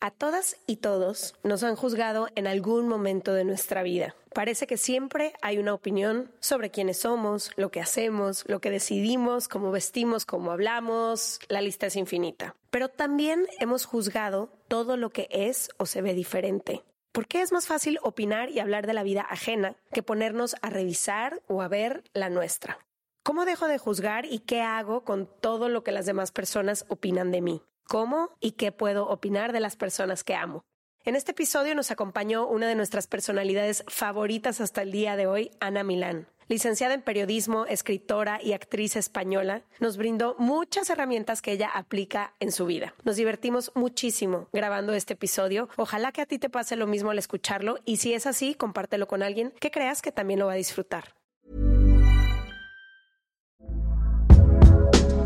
A todas y todos nos han juzgado en algún momento de nuestra vida. Parece que siempre hay una opinión sobre quiénes somos, lo que hacemos, lo que decidimos, cómo vestimos, cómo hablamos, la lista es infinita. Pero también hemos juzgado todo lo que es o se ve diferente. ¿Por qué es más fácil opinar y hablar de la vida ajena que ponernos a revisar o a ver la nuestra? ¿Cómo dejo de juzgar y qué hago con todo lo que las demás personas opinan de mí? Cómo y qué puedo opinar de las personas que amo. En este episodio nos acompañó una de nuestras personalidades favoritas hasta el día de hoy, Ana Milán. Licenciada en periodismo, escritora y actriz española, nos brindó muchas herramientas que ella aplica en su vida. Nos divertimos muchísimo grabando este episodio. Ojalá que a ti te pase lo mismo al escucharlo y si es así, compártelo con alguien que creas que también lo va a disfrutar.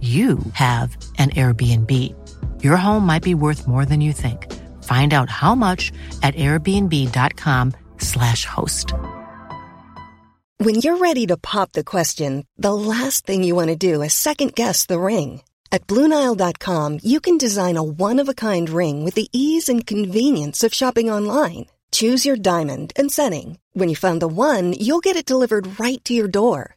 you have an Airbnb. Your home might be worth more than you think. Find out how much at airbnb.com/slash host. When you're ready to pop the question, the last thing you want to do is second guess the ring. At Bluenile.com, you can design a one of a kind ring with the ease and convenience of shopping online. Choose your diamond and setting. When you find the one, you'll get it delivered right to your door.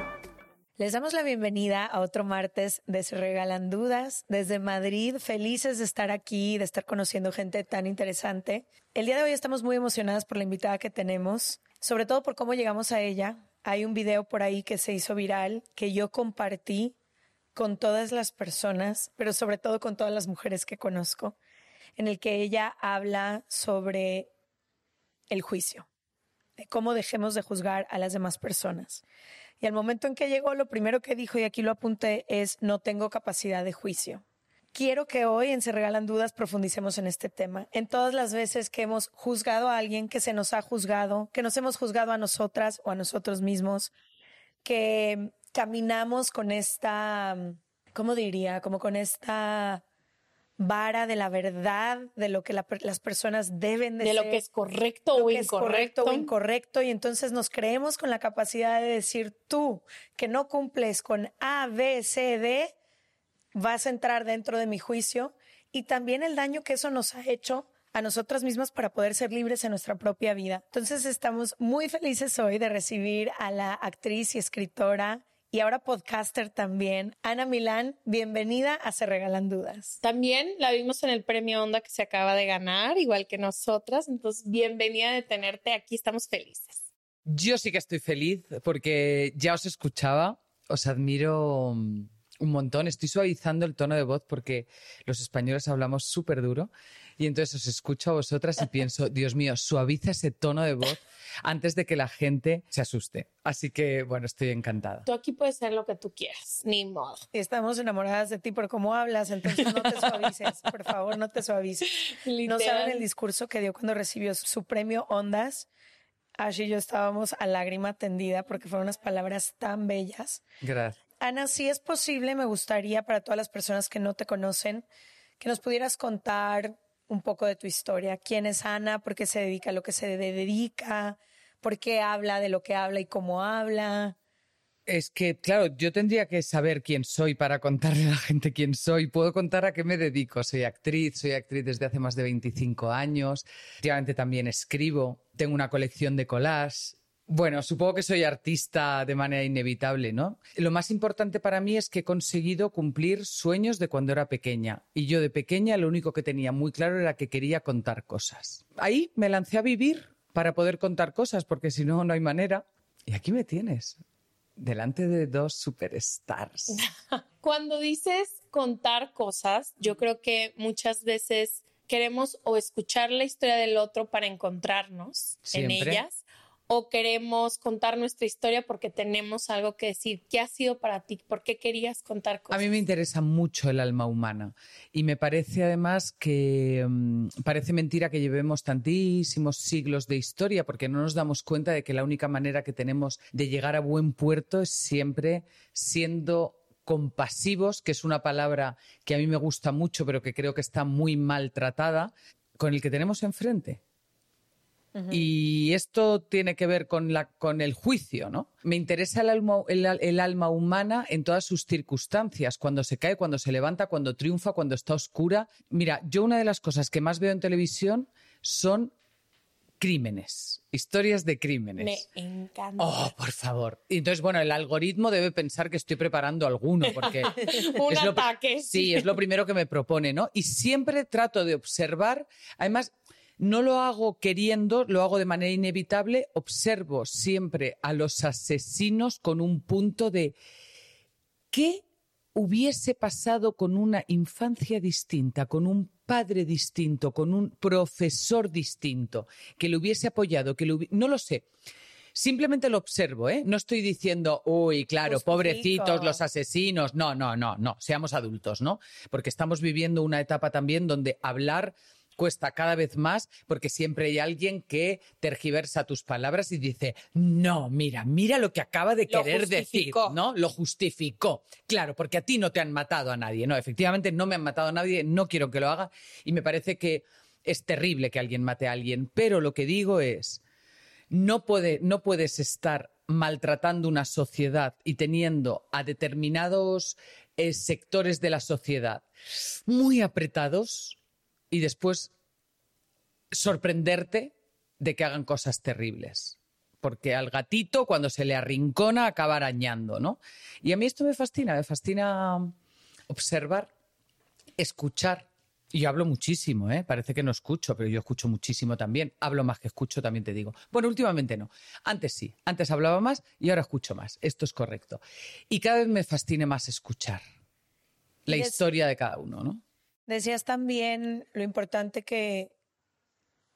Les damos la bienvenida a otro martes de Se Regalan Dudas desde Madrid. Felices de estar aquí, de estar conociendo gente tan interesante. El día de hoy estamos muy emocionadas por la invitada que tenemos, sobre todo por cómo llegamos a ella. Hay un video por ahí que se hizo viral que yo compartí con todas las personas, pero sobre todo con todas las mujeres que conozco, en el que ella habla sobre el juicio, de cómo dejemos de juzgar a las demás personas. Y al momento en que llegó, lo primero que dijo, y aquí lo apunté, es no tengo capacidad de juicio. Quiero que hoy en Se Regalan Dudas profundicemos en este tema. En todas las veces que hemos juzgado a alguien, que se nos ha juzgado, que nos hemos juzgado a nosotras o a nosotros mismos, que caminamos con esta, ¿cómo diría? Como con esta vara de la verdad, de lo que las personas deben de, de lo que es correcto o incorrecto. correcto o incorrecto. Y entonces nos creemos con la capacidad de decir tú que no cumples con A, B, C, D, vas a entrar dentro de mi juicio. Y también el daño que eso nos ha hecho a nosotras mismas para poder ser libres en nuestra propia vida. Entonces estamos muy felices hoy de recibir a la actriz y escritora y ahora podcaster también. Ana Milán, bienvenida a Se Regalan Dudas. También la vimos en el premio Onda que se acaba de ganar, igual que nosotras. Entonces, bienvenida de tenerte aquí, estamos felices. Yo sí que estoy feliz porque ya os escuchaba, os admiro mm, un montón. Estoy suavizando el tono de voz porque los españoles hablamos súper duro y entonces os escucho a vosotras y pienso, Dios mío, suaviza ese tono de voz antes de que la gente se asuste. Así que, bueno, estoy encantada. Tú aquí puedes ser lo que tú quieras, ni modo. Estamos enamoradas de ti por cómo hablas, entonces no te suavices, por favor, no te suavices. No saben el discurso que dio cuando recibió su premio Ondas. Ash y yo estábamos a lágrima tendida porque fueron unas palabras tan bellas. Gracias. Ana, si es posible, me gustaría para todas las personas que no te conocen, que nos pudieras contar un poco de tu historia. ¿Quién es Ana? ¿Por qué se dedica a lo que se dedica? ¿Por qué habla de lo que habla y cómo habla? Es que, claro, yo tendría que saber quién soy para contarle a la gente quién soy. Puedo contar a qué me dedico. Soy actriz, soy actriz desde hace más de 25 años. Últimamente también escribo. Tengo una colección de collages. Bueno, supongo que soy artista de manera inevitable, ¿no? Lo más importante para mí es que he conseguido cumplir sueños de cuando era pequeña. Y yo de pequeña lo único que tenía muy claro era que quería contar cosas. Ahí me lancé a vivir para poder contar cosas, porque si no, no hay manera. Y aquí me tienes, delante de dos superstars. Cuando dices contar cosas, yo creo que muchas veces queremos o escuchar la historia del otro para encontrarnos en ellas o queremos contar nuestra historia porque tenemos algo que decir. ¿Qué ha sido para ti? ¿Por qué querías contar A cosas? mí me interesa mucho el alma humana y me parece además que mm, parece mentira que llevemos tantísimos siglos de historia porque no nos damos cuenta de que la única manera que tenemos de llegar a buen puerto es siempre siendo compasivos, que es una palabra que a mí me gusta mucho pero que creo que está muy maltratada, con el que tenemos enfrente. Y esto tiene que ver con, la, con el juicio, ¿no? Me interesa el alma, el, el alma humana en todas sus circunstancias, cuando se cae, cuando se levanta, cuando triunfa, cuando está oscura. Mira, yo una de las cosas que más veo en televisión son crímenes, historias de crímenes. Me encanta. Oh, por favor. Y entonces, bueno, el algoritmo debe pensar que estoy preparando alguno, porque Un es lo pri- ataque. Sí, es lo primero que me propone, ¿no? Y siempre trato de observar, además, no lo hago queriendo, lo hago de manera inevitable, observo siempre a los asesinos con un punto de ¿qué hubiese pasado con una infancia distinta, con un padre distinto, con un profesor distinto, que le hubiese apoyado, que le hubi- no lo sé. Simplemente lo observo, ¿eh? No estoy diciendo, uy, claro, pobrecitos los asesinos. No, no, no, no, seamos adultos, ¿no? Porque estamos viviendo una etapa también donde hablar cuesta cada vez más porque siempre hay alguien que tergiversa tus palabras y dice, no, mira, mira lo que acaba de Lo querer decir. ¿no? Lo justificó. Claro, porque a ti no te han matado a nadie, no, efectivamente no me han matado a nadie, no quiero que lo haga y me parece que es terrible que alguien mate a alguien, pero lo que digo es, no, puede, no puedes estar maltratando una sociedad y teniendo a determinados eh, sectores de la sociedad muy apretados y después sorprenderte de que hagan cosas terribles. Porque al gatito, cuando se le arrincona, acaba arañando, ¿no? Y a mí esto me fascina, me fascina observar, escuchar. Y yo hablo muchísimo, ¿eh? Parece que no escucho, pero yo escucho muchísimo también. Hablo más que escucho, también te digo. Bueno, últimamente no. Antes sí. Antes hablaba más y ahora escucho más. Esto es correcto. Y cada vez me fascina más escuchar la historia de cada uno, ¿no? Decías también lo importante que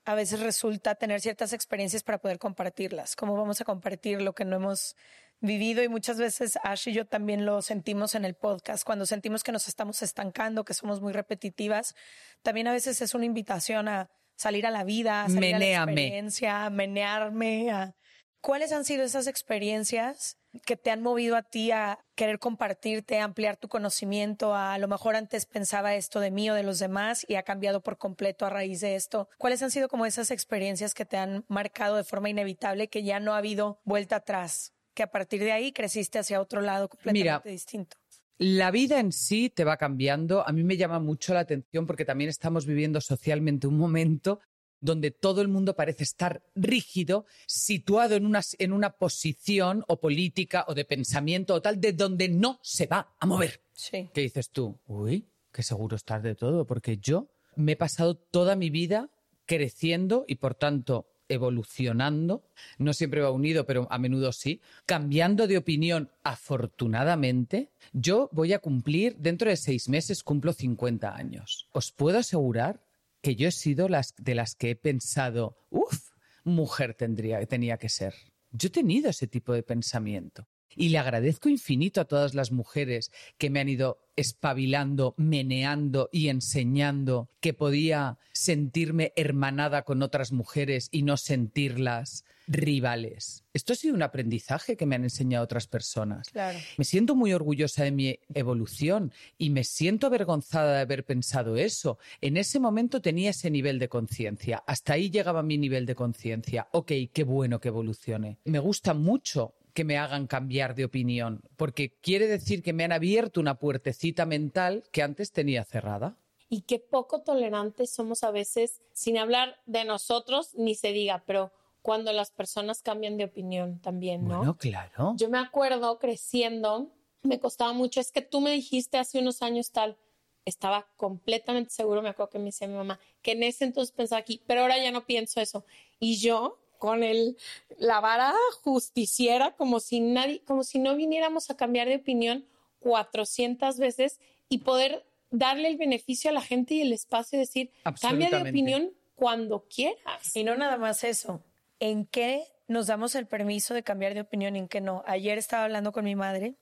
a veces resulta tener ciertas experiencias para poder compartirlas. ¿Cómo vamos a compartir lo que no hemos vivido? Y muchas veces Ash y yo también lo sentimos en el podcast. Cuando sentimos que nos estamos estancando, que somos muy repetitivas, también a veces es una invitación a salir a la vida, a salir a la experiencia, a menearme. a- ¿Cuáles han sido esas experiencias que te han movido a ti a querer compartirte, a ampliar tu conocimiento? A, a lo mejor antes pensaba esto de mí o de los demás y ha cambiado por completo a raíz de esto. ¿Cuáles han sido como esas experiencias que te han marcado de forma inevitable, que ya no ha habido vuelta atrás? Que a partir de ahí creciste hacia otro lado completamente Mira, distinto. La vida en sí te va cambiando. A mí me llama mucho la atención porque también estamos viviendo socialmente un momento donde todo el mundo parece estar rígido, situado en una, en una posición o política o de pensamiento o tal, de donde no se va a mover. Sí. ¿Qué dices tú? Uy, qué seguro estás de todo, porque yo me he pasado toda mi vida creciendo y por tanto evolucionando, no siempre va unido, pero a menudo sí, cambiando de opinión afortunadamente, yo voy a cumplir, dentro de seis meses cumplo 50 años. Os puedo asegurar que yo he sido las, de las que he pensado, uff, mujer tendría, tenía que ser. Yo he tenido ese tipo de pensamiento. Y le agradezco infinito a todas las mujeres que me han ido espabilando, meneando y enseñando que podía sentirme hermanada con otras mujeres y no sentirlas rivales. Esto ha sido un aprendizaje que me han enseñado otras personas. Claro. Me siento muy orgullosa de mi evolución y me siento avergonzada de haber pensado eso. En ese momento tenía ese nivel de conciencia. Hasta ahí llegaba mi nivel de conciencia. Ok, qué bueno que evolucione. Me gusta mucho que me hagan cambiar de opinión, porque quiere decir que me han abierto una puertecita mental que antes tenía cerrada. Y qué poco tolerantes somos a veces, sin hablar de nosotros, ni se diga, pero cuando las personas cambian de opinión también, ¿no? Bueno, claro. Yo me acuerdo creciendo, me costaba mucho, es que tú me dijiste hace unos años tal, estaba completamente seguro, me acuerdo que me decía mi mamá, que en ese entonces pensaba aquí, pero ahora ya no pienso eso. Y yo con el, la vara justiciera, como si nadie, como si no viniéramos a cambiar de opinión 400 veces y poder darle el beneficio a la gente y el espacio y decir, cambia de opinión cuando quieras. Y no nada más eso. ¿En qué nos damos el permiso de cambiar de opinión y en qué no? Ayer estaba hablando con mi madre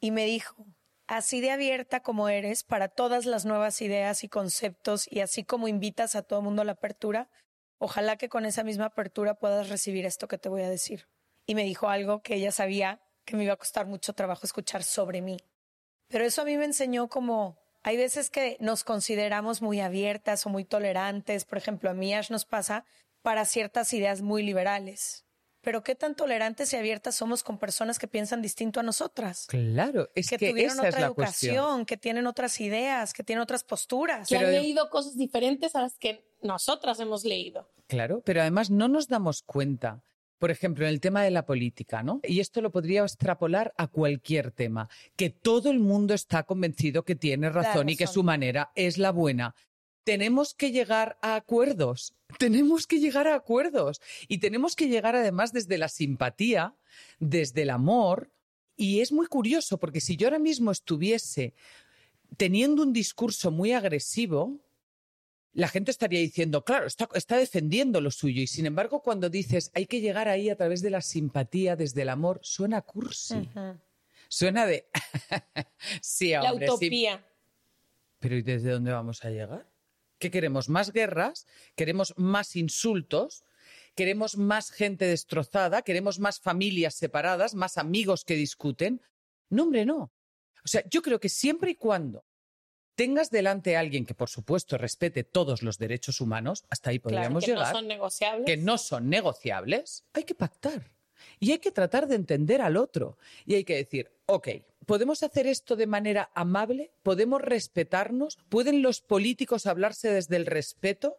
y me dijo, así de abierta como eres para todas las nuevas ideas y conceptos y así como invitas a todo el mundo a la apertura, ojalá que con esa misma apertura puedas recibir esto que te voy a decir. Y me dijo algo que ella sabía que me iba a costar mucho trabajo escuchar sobre mí. Pero eso a mí me enseñó como hay veces que nos consideramos muy abiertas o muy tolerantes. Por ejemplo, a mí Ash nos pasa para ciertas ideas muy liberales. Pero qué tan tolerantes y abiertas somos con personas que piensan distinto a nosotras. Claro, es que, que, tuvieron esa otra es la cuestión. educación, que tienen otras ideas, que tienen otras posturas. que Pero han de- leído cosas diferentes a las que nosotras hemos leído. Claro, pero además no nos damos cuenta. Por ejemplo, en el tema de la política, ¿no? Y esto lo podría extrapolar a cualquier tema, que todo el mundo está convencido que tiene razón y que su manera es la buena. Tenemos que llegar a acuerdos, tenemos que llegar a acuerdos y tenemos que llegar además desde la simpatía, desde el amor. Y es muy curioso porque si yo ahora mismo estuviese teniendo un discurso muy agresivo, la gente estaría diciendo, claro, está, está defendiendo lo suyo. Y sin embargo, cuando dices hay que llegar ahí a través de la simpatía, desde el amor, suena cursi. Suena de. sí, La hombre, sí. utopía. Pero ¿y desde dónde vamos a llegar? ¿Qué queremos? ¿Más guerras? ¿Queremos más insultos? ¿Queremos más gente destrozada? ¿Queremos más familias separadas? ¿Más amigos que discuten? No, hombre, no. O sea, yo creo que siempre y cuando tengas delante a alguien que, por supuesto, respete todos los derechos humanos, hasta ahí Claro, podríamos que llegar no son negociables. que no son negociables, hay que pactar. Y hay que tratar de entender al otro. Y hay que decir, ok, ¿podemos hacer esto de manera amable? ¿Podemos respetarnos? ¿Pueden los políticos hablarse desde el respeto?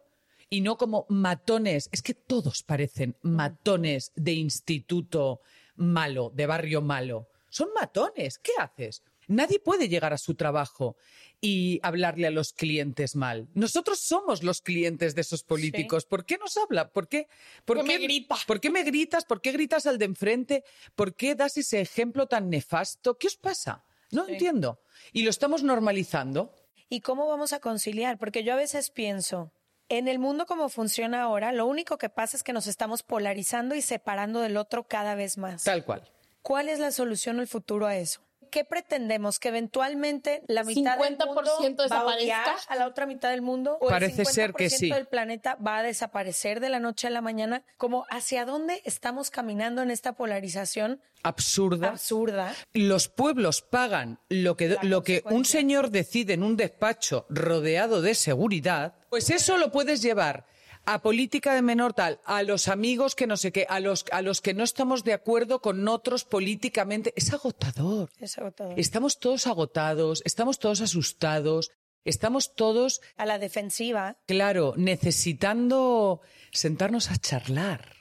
Y no como matones. Es que todos parecen matones de instituto malo, de barrio malo. Son matones. ¿Qué haces? Nadie puede llegar a su trabajo y hablarle a los clientes mal. Nosotros somos los clientes de esos políticos. ¿Por qué nos habla? ¿Por qué, por me qué- grita. ¿Por qué me gritas? ¿Por qué gritas al de enfrente? ¿Por qué das ese ejemplo tan nefasto? ¿Qué os pasa? No entiendo. Y lo estamos normalizando. ¿Y cómo vamos a conciliar? Porque yo a veces pienso, en el mundo como funciona ahora, lo único que pasa es que nos estamos polarizando y separando del otro cada vez más. Tal cual. ¿Cuál es la solución o el futuro a eso? ¿Qué pretendemos? ¿Que eventualmente la mitad del 50% mundo va a desaparezca? a la otra mitad del mundo? ¿O Parece el 50% ser que sí. del planeta va a desaparecer de la noche a la mañana? ¿Como hacia dónde estamos caminando en esta polarización Absurda. absurda? Los pueblos pagan lo que, La lo que un señor decide en un despacho rodeado de seguridad, pues eso lo puedes llevar a política de menor tal, a los amigos que no sé qué, a los, a los que no estamos de acuerdo con otros políticamente. Es agotador. Es agotador. Estamos todos agotados, estamos todos asustados, estamos todos, A la defensiva. claro, necesitando sentarnos a charlar.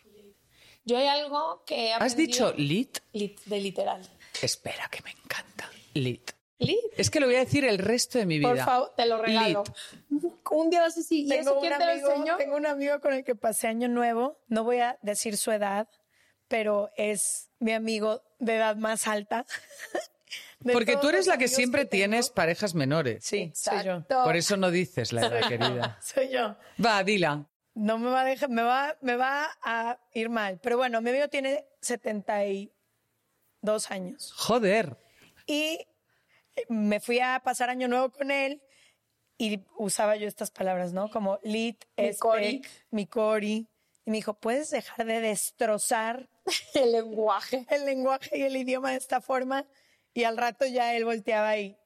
Yo hay algo que he ¿Has dicho lit? Lit- de literal. Espera, que me encanta. Lit. Lit. Es que lo voy a decir el resto de mi vida. Por favor, te lo regalo. Un día vas a decir, ¿y eso Tengo quién un te lo amigo- enseñó? Tengo un amigo con el que pasé año nuevo. No voy a decir su edad, pero es mi amigo de edad más alta. De Porque tú eres la que siempre tienes parejas menores. Sí, soy yo. Por eso no dices la edad, querida. Soy yo. Va, dila. No me va a dejar, me va, me va a ir mal. Pero bueno, mi amigo tiene 72 años. Joder. Y me fui a pasar año nuevo con él y usaba yo estas palabras, ¿no? Como lit, Mi cori. spec, mi cori. Y me dijo, ¿puedes dejar de destrozar El lenguaje. el lenguaje y el idioma de esta forma? Y al rato ya él volteaba y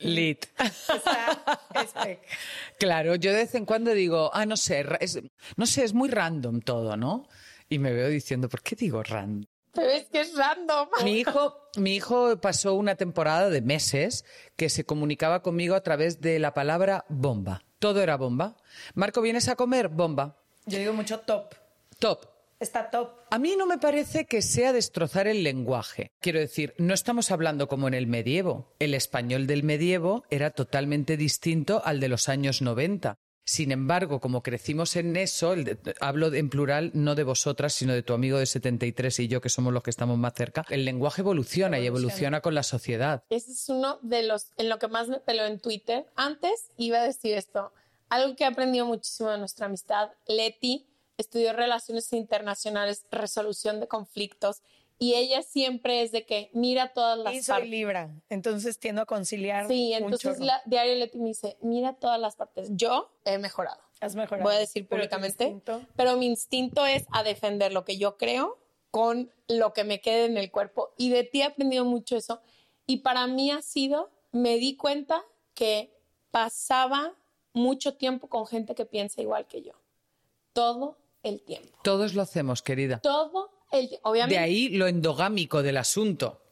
Lit. Claro, yo de vez en cuando digo, ah, no sé, es, no sé, es muy random todo, ¿no? Y me veo diciendo, ¿por qué digo random? Pero es que es random. Mi hijo, mi hijo pasó una temporada de meses que se comunicaba conmigo a través de la palabra bomba. Todo era bomba. Marco, ¿vienes a comer? Bomba. Yo digo mucho top. Top. Está top. A mí no me parece que sea destrozar el lenguaje. Quiero decir, no estamos hablando como en el medievo. El español del medievo era totalmente distinto al de los años 90. Sin embargo, como crecimos en eso, el hablo en plural no de vosotras, sino de tu amigo de 73 y yo, que somos los que estamos más cerca, el lenguaje evoluciona, y evoluciona con la sociedad. Ese es uno de los en lo que más me peló en Twitter. Antes iba a decir esto, algo que he aprendido muchísimo de nuestra amistad. Leti estudió relaciones internacionales, resolución de conflictos y ella siempre es de que mira todas las Y soy partes. Libra, entonces tiendo a conciliar. Sí, un entonces la, diario Leti me dice, mira todas las partes. Yo he mejorado. Has mejorado. voy a decir Pero públicamente, instinto- pero mi instinto es a defender lo que yo creo con lo que me quede en el cuerpo. Y de ti he aprendido mucho eso. Y para mí ha sido, me di cuenta que pasaba mucho tiempo con gente que piensa igual que yo. Todo el tiempo. Todos lo hacemos, querida. Todo el tiempo. Obviamente. De ahí lo endogámico del asunto.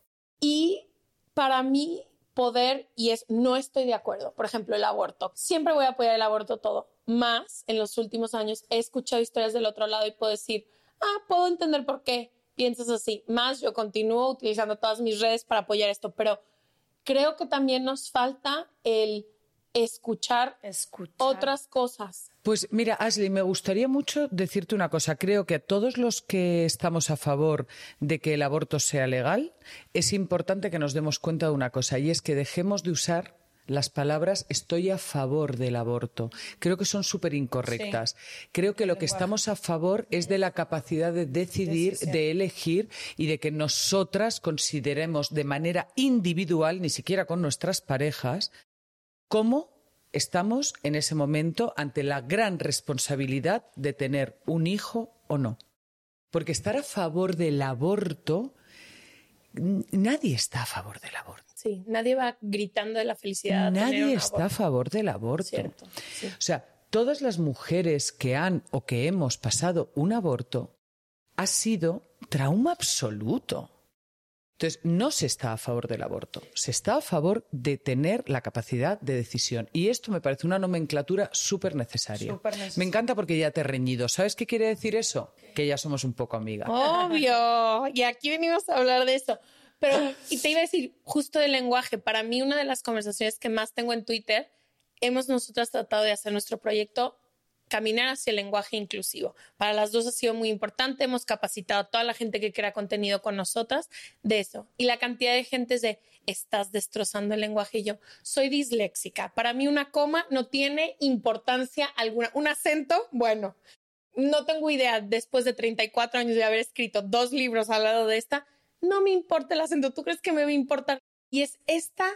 Y para mí poder, y es, no estoy de acuerdo, por ejemplo, el aborto. Siempre voy a apoyar el aborto todo. Más en los últimos años he escuchado historias del otro lado y puedo decir, ah, puedo entender por qué piensas así. Más yo continúo utilizando todas mis redes para apoyar esto, pero creo que también nos falta el escuchar Escuchar. otras cosas. Pues mira, Ashley, me gustaría mucho decirte una cosa. Creo que a todos los que estamos a favor de que el aborto sea legal, es importante que nos demos cuenta de una cosa, y es que dejemos de usar las palabras estoy a favor del aborto. Creo que son súper incorrectas. Creo que lo que estamos a favor es de la capacidad de decidir, Decisión. de elegir y de que nosotras consideremos de manera individual, ni siquiera con nuestras parejas, cómo estamos en ese momento ante la gran responsabilidad de tener un hijo o no. Porque estar a favor del aborto, nadie está a favor del aborto. Sí, nadie va gritando de la felicidad. Nadie está a favor del aborto. Cierto, sí. O sea, todas las mujeres que han o que hemos pasado un aborto ha sido trauma absoluto. Entonces, no se está a favor del aborto, se está a favor de tener la capacidad de decisión. Y esto me parece una nomenclatura súper necesaria. Súper necesaria. Me encanta porque ya te he reñido. ¿Sabes qué quiere decir eso? Que ya somos un poco amigas. Obvio. Y aquí venimos a hablar de eso. Pero, y te iba a decir, justo del lenguaje, para mí una de las conversaciones que más tengo en Twitter, hemos nosotras tratado de hacer nuestro proyecto caminar hacia el lenguaje inclusivo. Para las dos ha sido muy importante, hemos capacitado a toda la gente que crea contenido con nosotras de eso. Y la cantidad de gente es de, estás destrozando el lenguaje y yo, soy disléxica. Para mí una coma no tiene importancia alguna. Un acento, bueno, no tengo idea, después de 34 años de haber escrito dos libros al lado de esta, no me importa el acento, ¿tú crees que me va a importar? Y es esta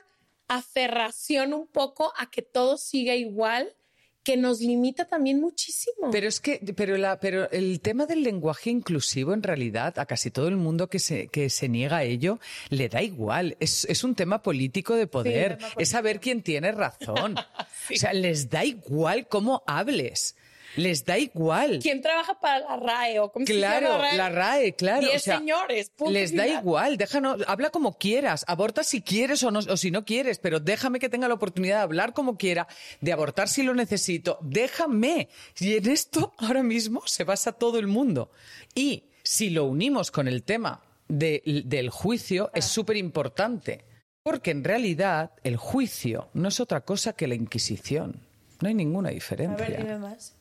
aferración un poco a que todo siga igual que nos limita también muchísimo. Pero es que, pero, la, pero el tema del lenguaje inclusivo, en realidad, a casi todo el mundo que se, que se niega a ello, le da igual. Es, es un tema político de poder. es saber quién tiene razón. O sea, les da igual cómo hables. Les da igual. ¿Quién trabaja para la RAE o cómo se Claro, llama la RAE, claro. Diez o sea, señores, punto les da igual, déjanos, habla como quieras, aborta si quieres o, no, o si no quieres, pero déjame que tenga la oportunidad de hablar como quiera, de abortar si lo necesito, déjame. Y en esto ahora mismo se basa todo el mundo. Y si lo unimos con el tema de- del juicio, es súper importante, porque en realidad el juicio no es otra cosa que la Inquisición. No hay ninguna A diferencia. ver, dime más.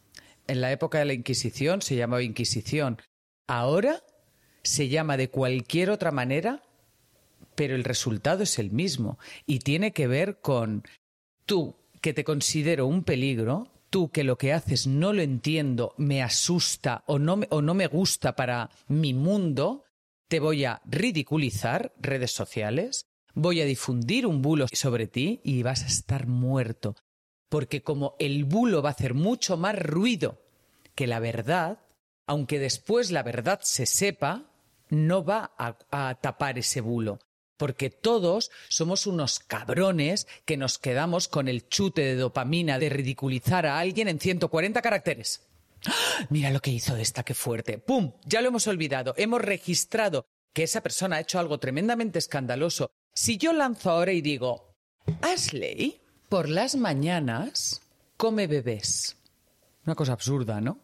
En la época de la Inquisición se llamaba Inquisición. Ahora se llama de cualquier otra manera, pero el resultado es el mismo. Y tiene que ver con tú, que te considero un peligro, tú que lo que haces no lo entiendo, me asusta o no o no me gusta para mi mundo, te voy a ridiculizar, redes sociales, voy a difundir un bulo sobre ti y vas a estar muerto porque como el bulo va a hacer mucho más ruido que la verdad, aunque después la verdad se sepa, no va a, tapar ese bulo. Porque todos somos unos cabrones que nos quedamos con el chute de dopamina de ridiculizar a alguien en 140 caracteres. ¡Ah! Mira lo que hizo esta, qué fuerte. ¡Pum! Ya lo hemos olvidado. Hemos registrado que esa persona ha hecho algo tremendamente escandaloso, si yo lanzo ahora y digo, Ashley, por las mañanas come bebés. Una cosa absurda, ¿no?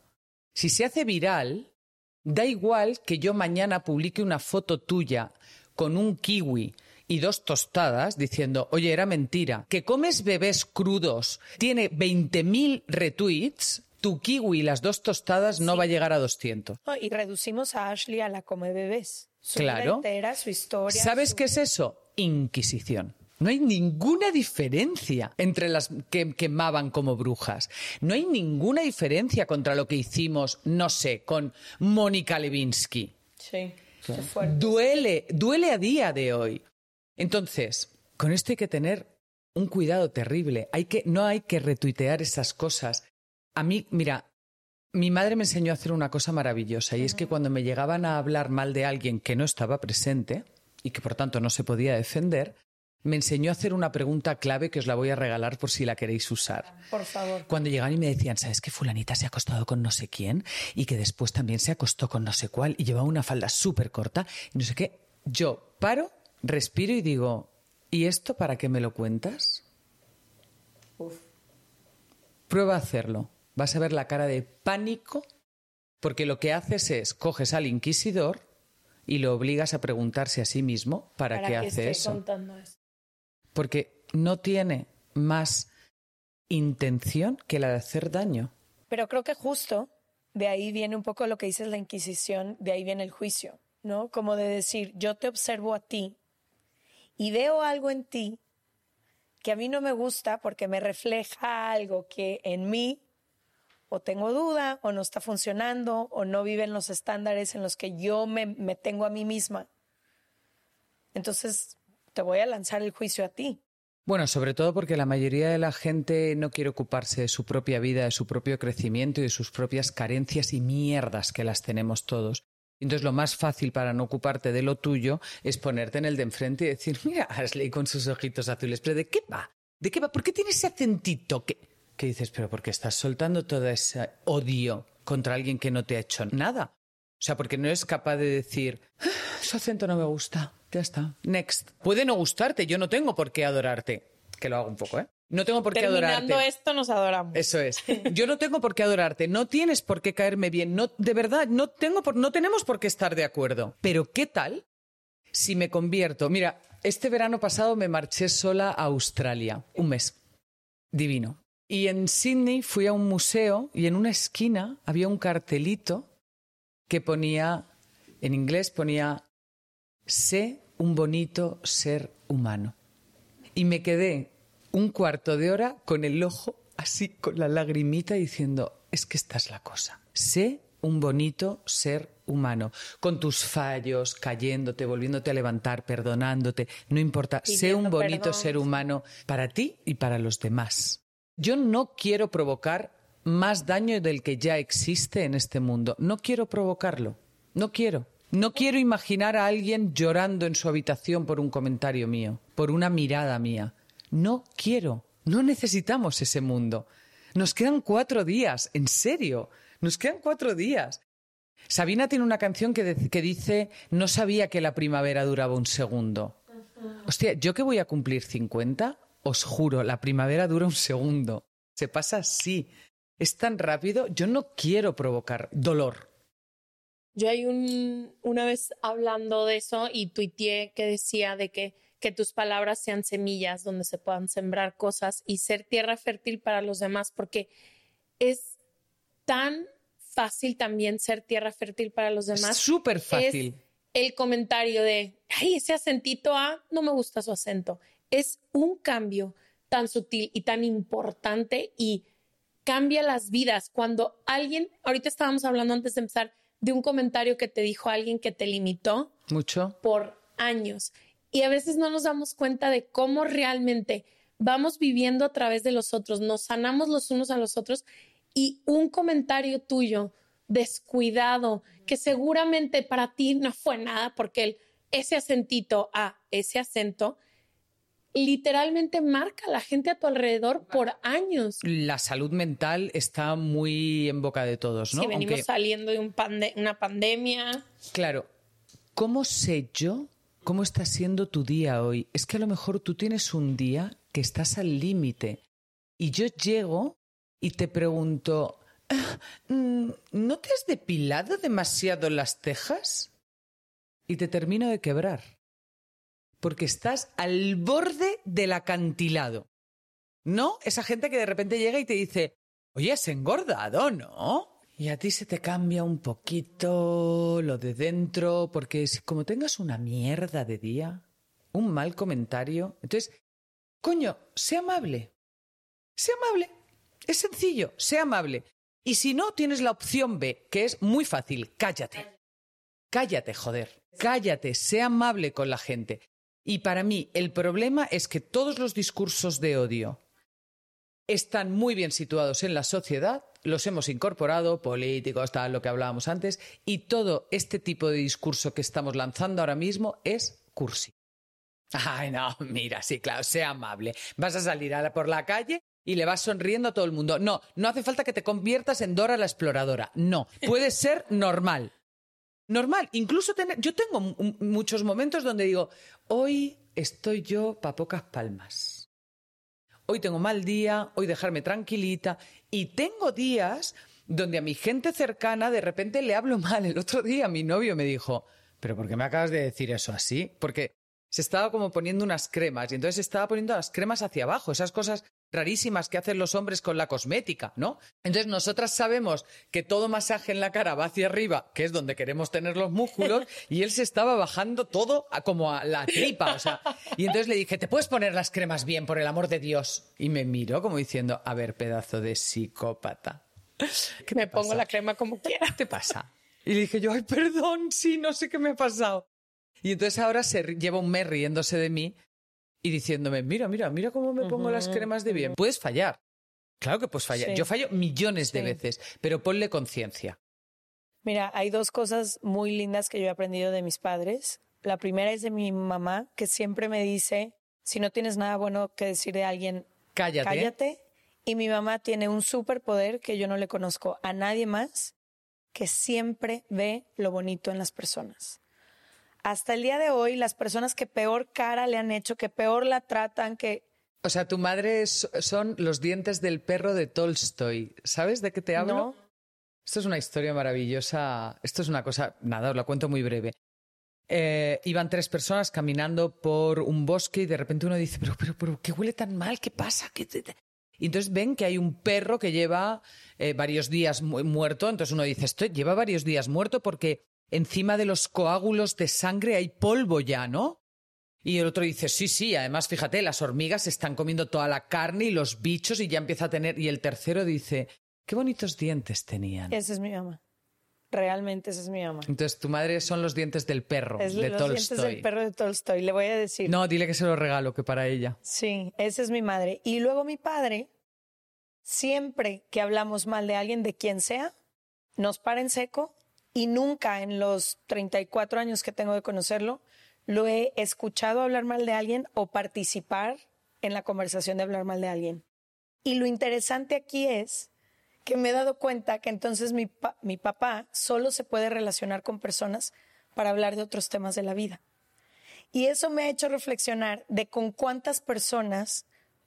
Si se hace viral, da igual que yo mañana publique una foto tuya con un kiwi y dos tostadas diciendo, oye, era mentira, que comes bebés crudos, tiene 20.000 retweets, tu kiwi y las dos tostadas no va a llegar a 200. No, y reducimos a Ashley a la come bebés. Su Claro. vida entera, su historia. ¿Sabes su- qué es eso? Inquisición. No hay ninguna diferencia entre las que quemaban como brujas. No hay ninguna diferencia contra lo que hicimos, no sé, con Mónica Levinsky. Sí, qué fuerte. Duele, duele a día de hoy. Entonces, con esto hay que tener un cuidado terrible. Hay que, no hay que retuitear esas cosas. A mí, mira, mi madre me enseñó a hacer una cosa maravillosa y es que cuando me llegaban a hablar mal de alguien que no estaba presente y que por tanto no se podía defender, me enseñó a hacer una pregunta clave que os la voy a regalar por si la queréis usar. Por favor. Cuando llegaban y me decían, ¿sabes que fulanita se ha acostado con no sé quién? Y que después también se acostó con no sé cuál y llevaba una falda súper corta y no sé qué. Yo paro, respiro y digo, ¿y esto para qué me lo cuentas? Prueba a hacerlo. Vas a ver la cara de pánico porque lo que haces es coges al inquisidor y lo obligas a preguntarse a sí mismo para, ¿Para qué qué hace estoy eso. contando? Porque no tiene más intención que la de hacer daño. Pero creo que justo de ahí viene un poco lo que dices la Inquisición, de ahí viene el juicio, ¿no? Como de decir, yo te observo a ti y veo algo en ti que a mí no me gusta porque me refleja algo que en mí o tengo duda o no está funcionando o no vive en los estándares en los que yo me tengo a mí misma. Entonces te voy a lanzar el juicio a ti. Bueno, sobre todo porque la mayoría de la gente no quiere ocuparse de su propia vida, de su propio crecimiento y de sus propias carencias y mierdas que las tenemos todos. Entonces lo más fácil para no ocuparte de lo tuyo es ponerte en el de enfrente y decir, mira, Ashley con sus ojitos azules, pero ¿de qué va? ¿De qué va? ¿Por qué tiene ese acentito? que ¿Qué dices? Pero porque estás soltando todo ese odio contra alguien que no te ha hecho nada. O sea, porque no eres capaz de decir, "Ah, su acento no me gusta, ya está, next. Puede no gustarte, yo no tengo por qué adorarte. Que lo hago un poco, ¿eh? No tengo por qué Terminando adorarte. esto, nos adoramos. Eso es. Yo no tengo por qué adorarte, no tienes por qué caerme bien, no, de verdad, no, tengo por, no tenemos por qué estar de acuerdo. Pero ¿qué tal si me convierto? Mira, este verano pasado me marché sola a Australia, un mes. Divino. Y en Sydney fui a un museo y en una esquina había un cartelito que ponía, en inglés ponía, sé un bonito ser humano. Y me quedé un cuarto de hora con el ojo así, con la lagrimita, diciendo, es que esta es la cosa. Sé un bonito ser humano, con tus fallos, cayéndote, volviéndote a levantar, perdonándote, no importa, sé un bonito perdón. ser humano para ti y para los demás. Yo no quiero provocar más daño del que ya existe en este mundo. No quiero provocarlo. No quiero. No quiero imaginar a alguien llorando en su habitación por un comentario mío, por una mirada mía. No quiero. No necesitamos ese mundo. Nos quedan cuatro días, en serio. Nos quedan cuatro días. Sabina tiene una canción que, dice, no sabía que la primavera duraba un segundo. Hostia, yo que voy a cumplir 50, os juro, la primavera dura un segundo. Se pasa así. Es tan rápido, yo no quiero provocar dolor. Yo hay un, una vez hablando de eso y tuiteé que decía de que, que tus palabras sean semillas donde se puedan sembrar cosas y ser tierra fértil para los demás, porque es tan fácil también ser tierra fértil para los demás. Es súper fácil. Es el comentario de, ay, ese acentito A, no me gusta su acento. Es un cambio tan sutil y tan importante y cambia las vidas. Cuando alguien, ahorita estábamos hablando antes de empezar, de un comentario que te dijo alguien que te limitó Mucho. por años. Y a veces no nos damos cuenta de cómo realmente vamos viviendo a través de los otros, nos sanamos los unos a los otros y un comentario tuyo descuidado, que seguramente para ti no fue nada porque el, ese acentito a ese acento literalmente marca a la gente a tu alrededor por años. La salud mental está muy en boca de todos, ¿no? Si venimos Aunque- saliendo de un pande- una pandemia, Claro, ¿cómo sé yo cómo está siendo tu día hoy? Es que a lo mejor tú tienes un día que estás al límite y yo llego y te pregunto, "Ah, mm, ¿no te has depilado demasiado las cejas? Y te termino de quebrar. Porque estás al borde del acantilado. ¿No? Esa gente que de repente llega y te dice, oye, has engordado, ¿no? Y a ti se te cambia un poquito lo de dentro, porque si como tengas una mierda de día, un mal comentario, entonces, coño, sé amable. Sé amable. Es sencillo, sé amable. Y si no, tienes la opción B, que es muy fácil, cállate. Cállate, joder. Cállate, sé amable con la gente. Y para mí, el problema es que todos los discursos de odio están muy bien situados en la sociedad, los hemos incorporado, políticos, tal, lo que hablábamos antes, y todo este tipo de discurso que estamos lanzando ahora mismo es cursi. Ay, no, mira, sí, claro, sea amable. Vas a salir a la- por la calle y le vas sonriendo a todo el mundo. No, no hace falta que te conviertas en Dora la exploradora. No, puede ser normal. Normal, incluso tener. Yo tengo mu- mu- muchos momentos donde digo, hoy estoy yo pa' pocas palmas. Hoy tengo mal día, hoy dejarme tranquilita. Y tengo días donde a mi gente cercana de repente le hablo mal. El otro día mi novio me dijo, ¿pero por qué me acabas de decir eso así? Porque se estaba como poniendo unas cremas y entonces se estaba poniendo las cremas hacia abajo, esas cosas rarísimas que hacen los hombres con la cosmética, ¿no? Entonces nosotras sabemos que todo masaje en la cara va hacia arriba, que es donde queremos tener los músculos, y él se estaba bajando todo a- como a la tripa, o sea, y entonces le dije, ¿te puedes poner las cremas bien, por el amor de Dios? Y me miró como diciendo, a ver, pedazo de psicópata. ¿Qué Me pongo la crema como quiera. ¿Qué te pasa? Y le dije yo, ay, perdón, sí, no sé qué me ha pasado. Y entonces ahora se lleva un mes riéndose de mí y diciéndome, mira, mira, mira cómo me pongo las cremas de bien. Puedes fallar. Claro que puedes fallar. Sí. Yo fallo millones de Sí. veces, pero ponle conciencia. Mira, hay dos cosas muy lindas que yo he aprendido de mis padres. La primera es de mi mamá, que siempre me dice, si no tienes nada bueno que decir de alguien, Cállate. cállate. Y mi mamá tiene un superpoder que yo no le conozco a nadie más, que siempre ve lo bonito en las personas. Hasta el día de hoy, las personas que peor cara le han hecho, que peor la tratan, que O sea, tu madre es- son los dientes del perro de Tolstoy. ¿Sabes de qué te hablo? no, Esto es una historia maravillosa. Esto es una cosa, nada, os la cuento muy breve. Eh, iban tres personas caminando por un bosque y de repente uno dice, pero, pero, pero, ¿qué huele tan mal? ¿Qué pasa? ¿Qué te- te-?". Y entonces ven que hay un perro que lleva eh, varios días mu- muerto. Entonces uno dice, esto lleva varios días muerto porque encima de los coágulos de sangre hay polvo ya, ¿no? Y el otro dice, sí, sí, además fíjate, las hormigas están comiendo toda la carne y los bichos y ya empieza a tener... Y el tercero dice, qué bonitos dientes tenían. esa es mi mamá. Realmente esa es mi mamá. Entonces, tu madre son los dientes del perro, Es de los Tolstoy. dientes del perro de Tolstoy, le voy a decir. No, dile que se lo regalo, que para ella. Sí, esa es mi madre. Y luego mi padre, siempre que hablamos mal de alguien, de quien sea, nos para en seco y nunca en los 34 años que tengo de conocerlo lo he escuchado hablar mal de alguien o participar en la conversación de hablar mal de alguien. Y lo interesante aquí es que me he dado cuenta que entonces mi, pa- mi papá solo se puede relacionar con personas para hablar de otros temas de la vida. Y eso me ha hecho reflexionar de con cuántas personas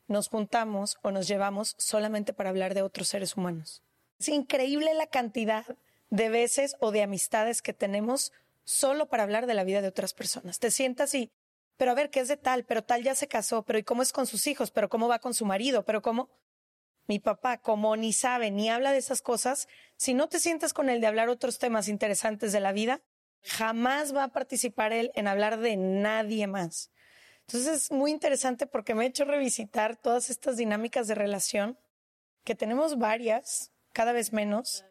nos juntamos o nos llevamos solamente para hablar de otros seres humanos. Es increíble la cantidad de veces o de amistades que tenemos solo para hablar de la vida de otras personas. Te sientas y, pero a ver, ¿qué es de tal? Pero tal ya se casó, pero ¿y cómo es con sus hijos? ¿Pero cómo va con su marido? ¿Pero cómo? Mi papá, como ni sabe ni habla de esas cosas, si no te sientas con él de hablar otros temas interesantes de la vida, jamás va a participar él en hablar de nadie más. Entonces es muy interesante porque me ha hecho revisitar todas estas dinámicas de relación, que tenemos varias, cada vez menos,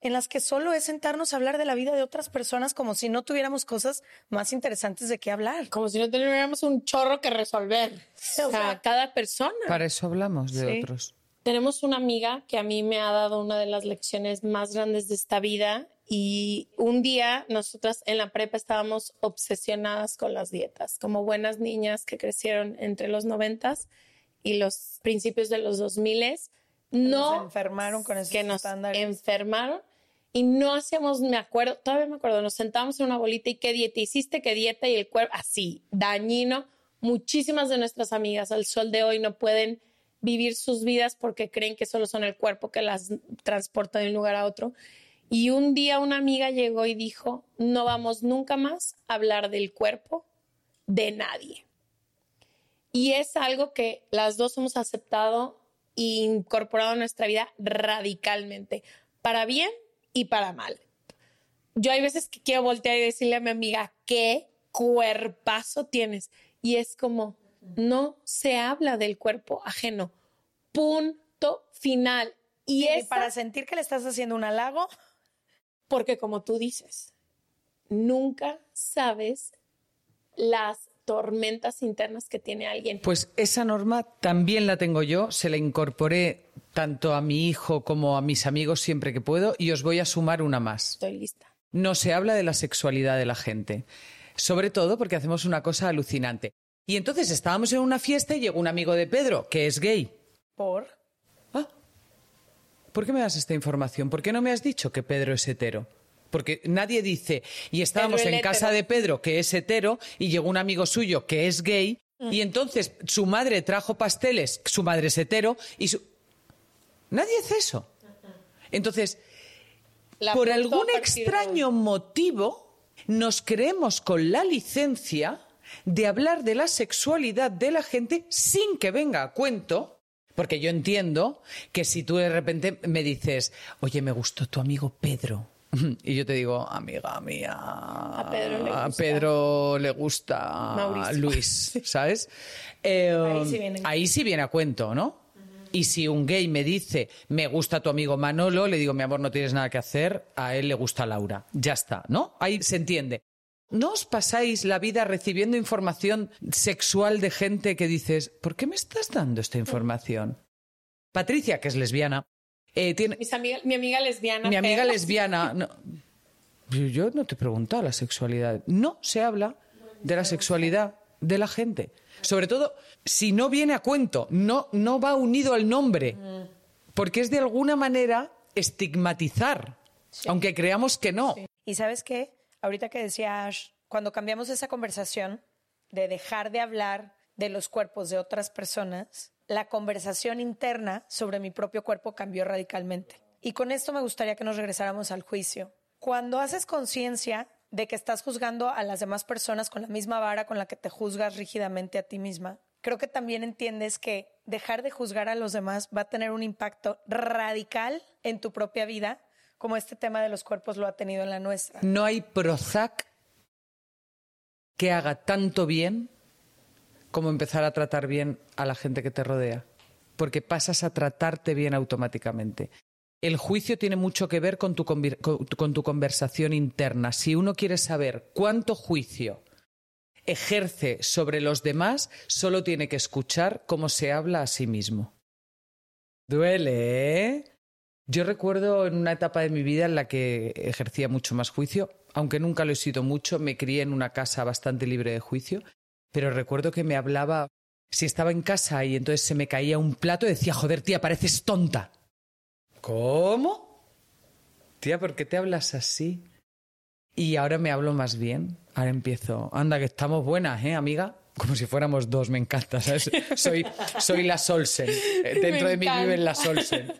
en las que solo es sentarnos a hablar de la vida de otras personas como si no tuviéramos cosas más interesantes de qué hablar. Como si no tuviéramos un chorro que resolver. O sea, cada persona. Para eso hablamos de Sí. otros. Tenemos una amiga que a mí me ha dado una de las lecciones más grandes de esta vida y un día nosotras en la prepa estábamos obsesionadas con las dietas, como buenas niñas que crecieron entre los noventas y los principios de los dos miles. Nos No enfermaron con esos que nos estándares. enfermaron y no hacíamos, me acuerdo, todavía me acuerdo, nos sentábamos en una bolita y qué dieta hiciste, qué dieta y el cuerpo, así, dañino. Muchísimas de nuestras amigas al sol de hoy no pueden vivir sus vidas porque creen que solo son el cuerpo que las transporta de un lugar a otro. Y un día una amiga llegó y dijo, no vamos nunca más a hablar del cuerpo de nadie. Y es algo que las dos hemos aceptado incorporado a nuestra vida radicalmente, para bien y para mal. Yo hay veces que quiero voltear y decirle a mi amiga, ¿qué cuerpazo tienes? Y es como, no se habla del cuerpo ajeno. Punto final. Y, es para sentir que le estás haciendo un halago. Porque como tú dices, nunca sabes las tormentas internas que tiene alguien. Pues esa norma también la tengo yo, se la incorporé tanto a mi hijo como a mis amigos siempre que puedo y os voy a sumar una más. Estoy lista. No se habla de la sexualidad de la gente, sobre todo porque hacemos una cosa alucinante. Y entonces estábamos en una fiesta y llegó un amigo de Pedro, que es gay. ¿Por? Ah, ¿por qué me das esta información? ¿Por qué no me has dicho que Pedro es hetero? Porque nadie dice, y estábamos en casa de Pedro, que es hetero, y llegó un amigo suyo que es gay, Mm. y entonces su madre trajo pasteles, su madre es hetero, y su... Nadie hace eso. Entonces, La por algún de extraño motivo, nos creemos con la licencia de hablar de la sexualidad de la gente sin que venga a cuento. Porque yo entiendo que si tú de repente me dices, oye, me gustó tu amigo Pedro. Y yo te digo, amiga mía, a Pedro le gusta. Pedro le gusta. Luis, ¿sabes? Eh, Ahí sí viene. ahí sí viene a cuento, ¿no? Y si un gay me dice, me gusta tu amigo Manolo, le digo, mi amor, no tienes nada que hacer, a él le gusta Laura. Ya está, ¿no? Ahí se entiende. ¿No os pasáis la vida recibiendo información sexual de gente que dices, ¿por qué me estás dando esta información? Patricia, que es lesbiana, eh, tiene, Mis amigas- mi amiga lesbiana. mi amiga pero- lesbiana. no- yo, no te he preguntado la sexualidad. No se habla de la sexualidad de la gente. Sobre todo si no viene a cuento, no, no va unido al nombre. Porque es de alguna manera estigmatizar, aunque creamos que no. Y sabes qué, ahorita que decía Ash, cuando cambiamos esa conversación de dejar de hablar de los cuerpos de otras personas, la conversación interna sobre mi propio cuerpo cambió radicalmente. Y con esto me gustaría que nos regresáramos al juicio. Cuando haces conciencia de que estás juzgando a las demás personas con la misma vara con la que te juzgas rígidamente a ti misma, creo que también entiendes que dejar de juzgar a los demás va a tener un impacto radical en tu propia vida, como este tema de los cuerpos lo ha tenido en la nuestra. No hay Prozac que haga tanto bien como empezar a tratar bien a la gente que te rodea, porque pasas a tratarte bien automáticamente. El juicio tiene mucho que ver con tu, con tu conversación interna. Si uno quiere saber cuánto juicio ejerce sobre los demás, solo tiene que escuchar cómo se habla a sí mismo. Duele, ¿eh? Yo recuerdo en una etapa de mi vida en la que ejercía mucho más juicio, aunque nunca lo he sido mucho, me crié en una casa bastante libre de juicio, pero recuerdo que me hablaba, si estaba en casa y entonces se me caía un plato, decía, joder, tía, pareces tonta. ¿Cómo? Tía, ¿por qué te hablas así? Y ahora me hablo más bien. Ahora empiezo, anda, que estamos buenas, ¿eh, amiga? Como si fuéramos dos, me encanta, ¿sabes? Soy, soy la Solsen. Eh, Dentro de mí viven la Solsen.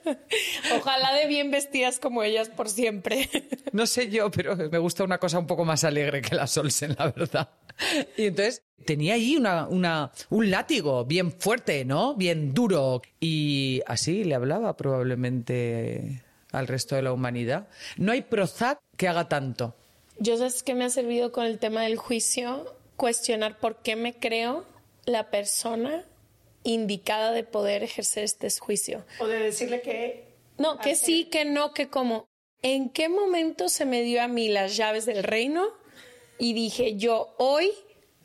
Ojalá de bien vestidas como ellas por siempre. No sé yo, pero me gusta una cosa un poco más alegre que la Solsen, la verdad. Y entonces tenía ahí una, una- un látigo bien fuerte, ¿no? Bien duro. Y así le hablaba probablemente al resto de la humanidad. No hay Prozac que haga tanto. Yo sabes que me ha servido con el tema del juicio cuestionar por qué me creo la persona indicada de poder ejercer este juicio. O de decirle que No, que sí, que no, que cómo. ¿En qué momento se me dio a mí las llaves del reino? Y dije, yo hoy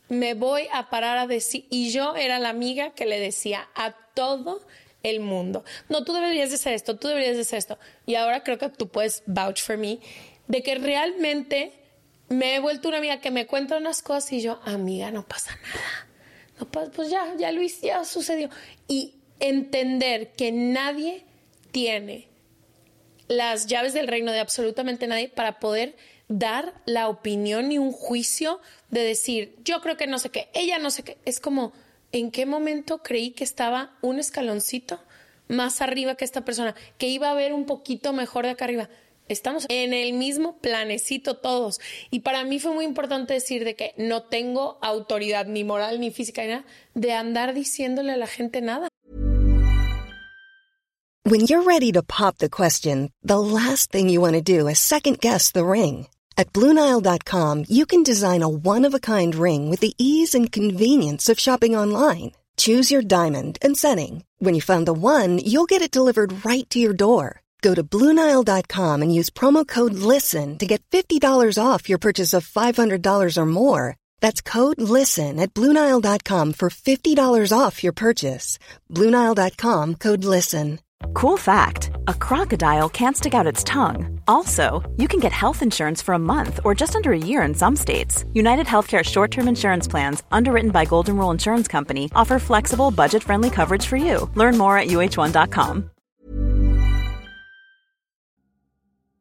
me voy a parar a decir, y yo era la amiga que le decía a todo el mundo, no, tú deberías de hacer esto, tú deberías de hacer esto. Y ahora creo que tú puedes vouch for me, de que realmente me he vuelto una amiga que me cuenta unas cosas y yo, amiga, no pasa nada. No pasa, pues ya, ya hice, ya sucedió. Y entender que nadie tiene las llaves del reino de absolutamente nadie para poder dar la opinión y un juicio de decir, yo creo que no sé qué, ella no sé qué. Es como, ¿en qué momento creí que estaba un escaloncito más arriba que esta persona, que iba a ver un poquito mejor de acá arriba? Estamos en el mismo planecito todos. Y para mí fue muy importante decir de que no tengo autoridad ni moral ni física ni nada de andar diciéndole a la gente nada. When you're ready to pop the question, the last thing you want to do is second guess the ring. At Bluenile.com, you can design a one of a kind ring with the ease and convenience of shopping online. Choose your diamond and setting. When you find the one, you'll get it delivered right to your door. Go to Bluenile.com and use promo code LISTEN to get $50 off your purchase of $500 or more. That's code LISTEN at Bluenile.com for $50 off your purchase. Bluenile.com code LISTEN. Cool fact a crocodile can't stick out its tongue. Also, you can get health insurance for a month or just under a year in some states. United Healthcare short term insurance plans, underwritten by Golden Rule Insurance Company, offer flexible, budget friendly coverage for you. Learn more at uh1.com.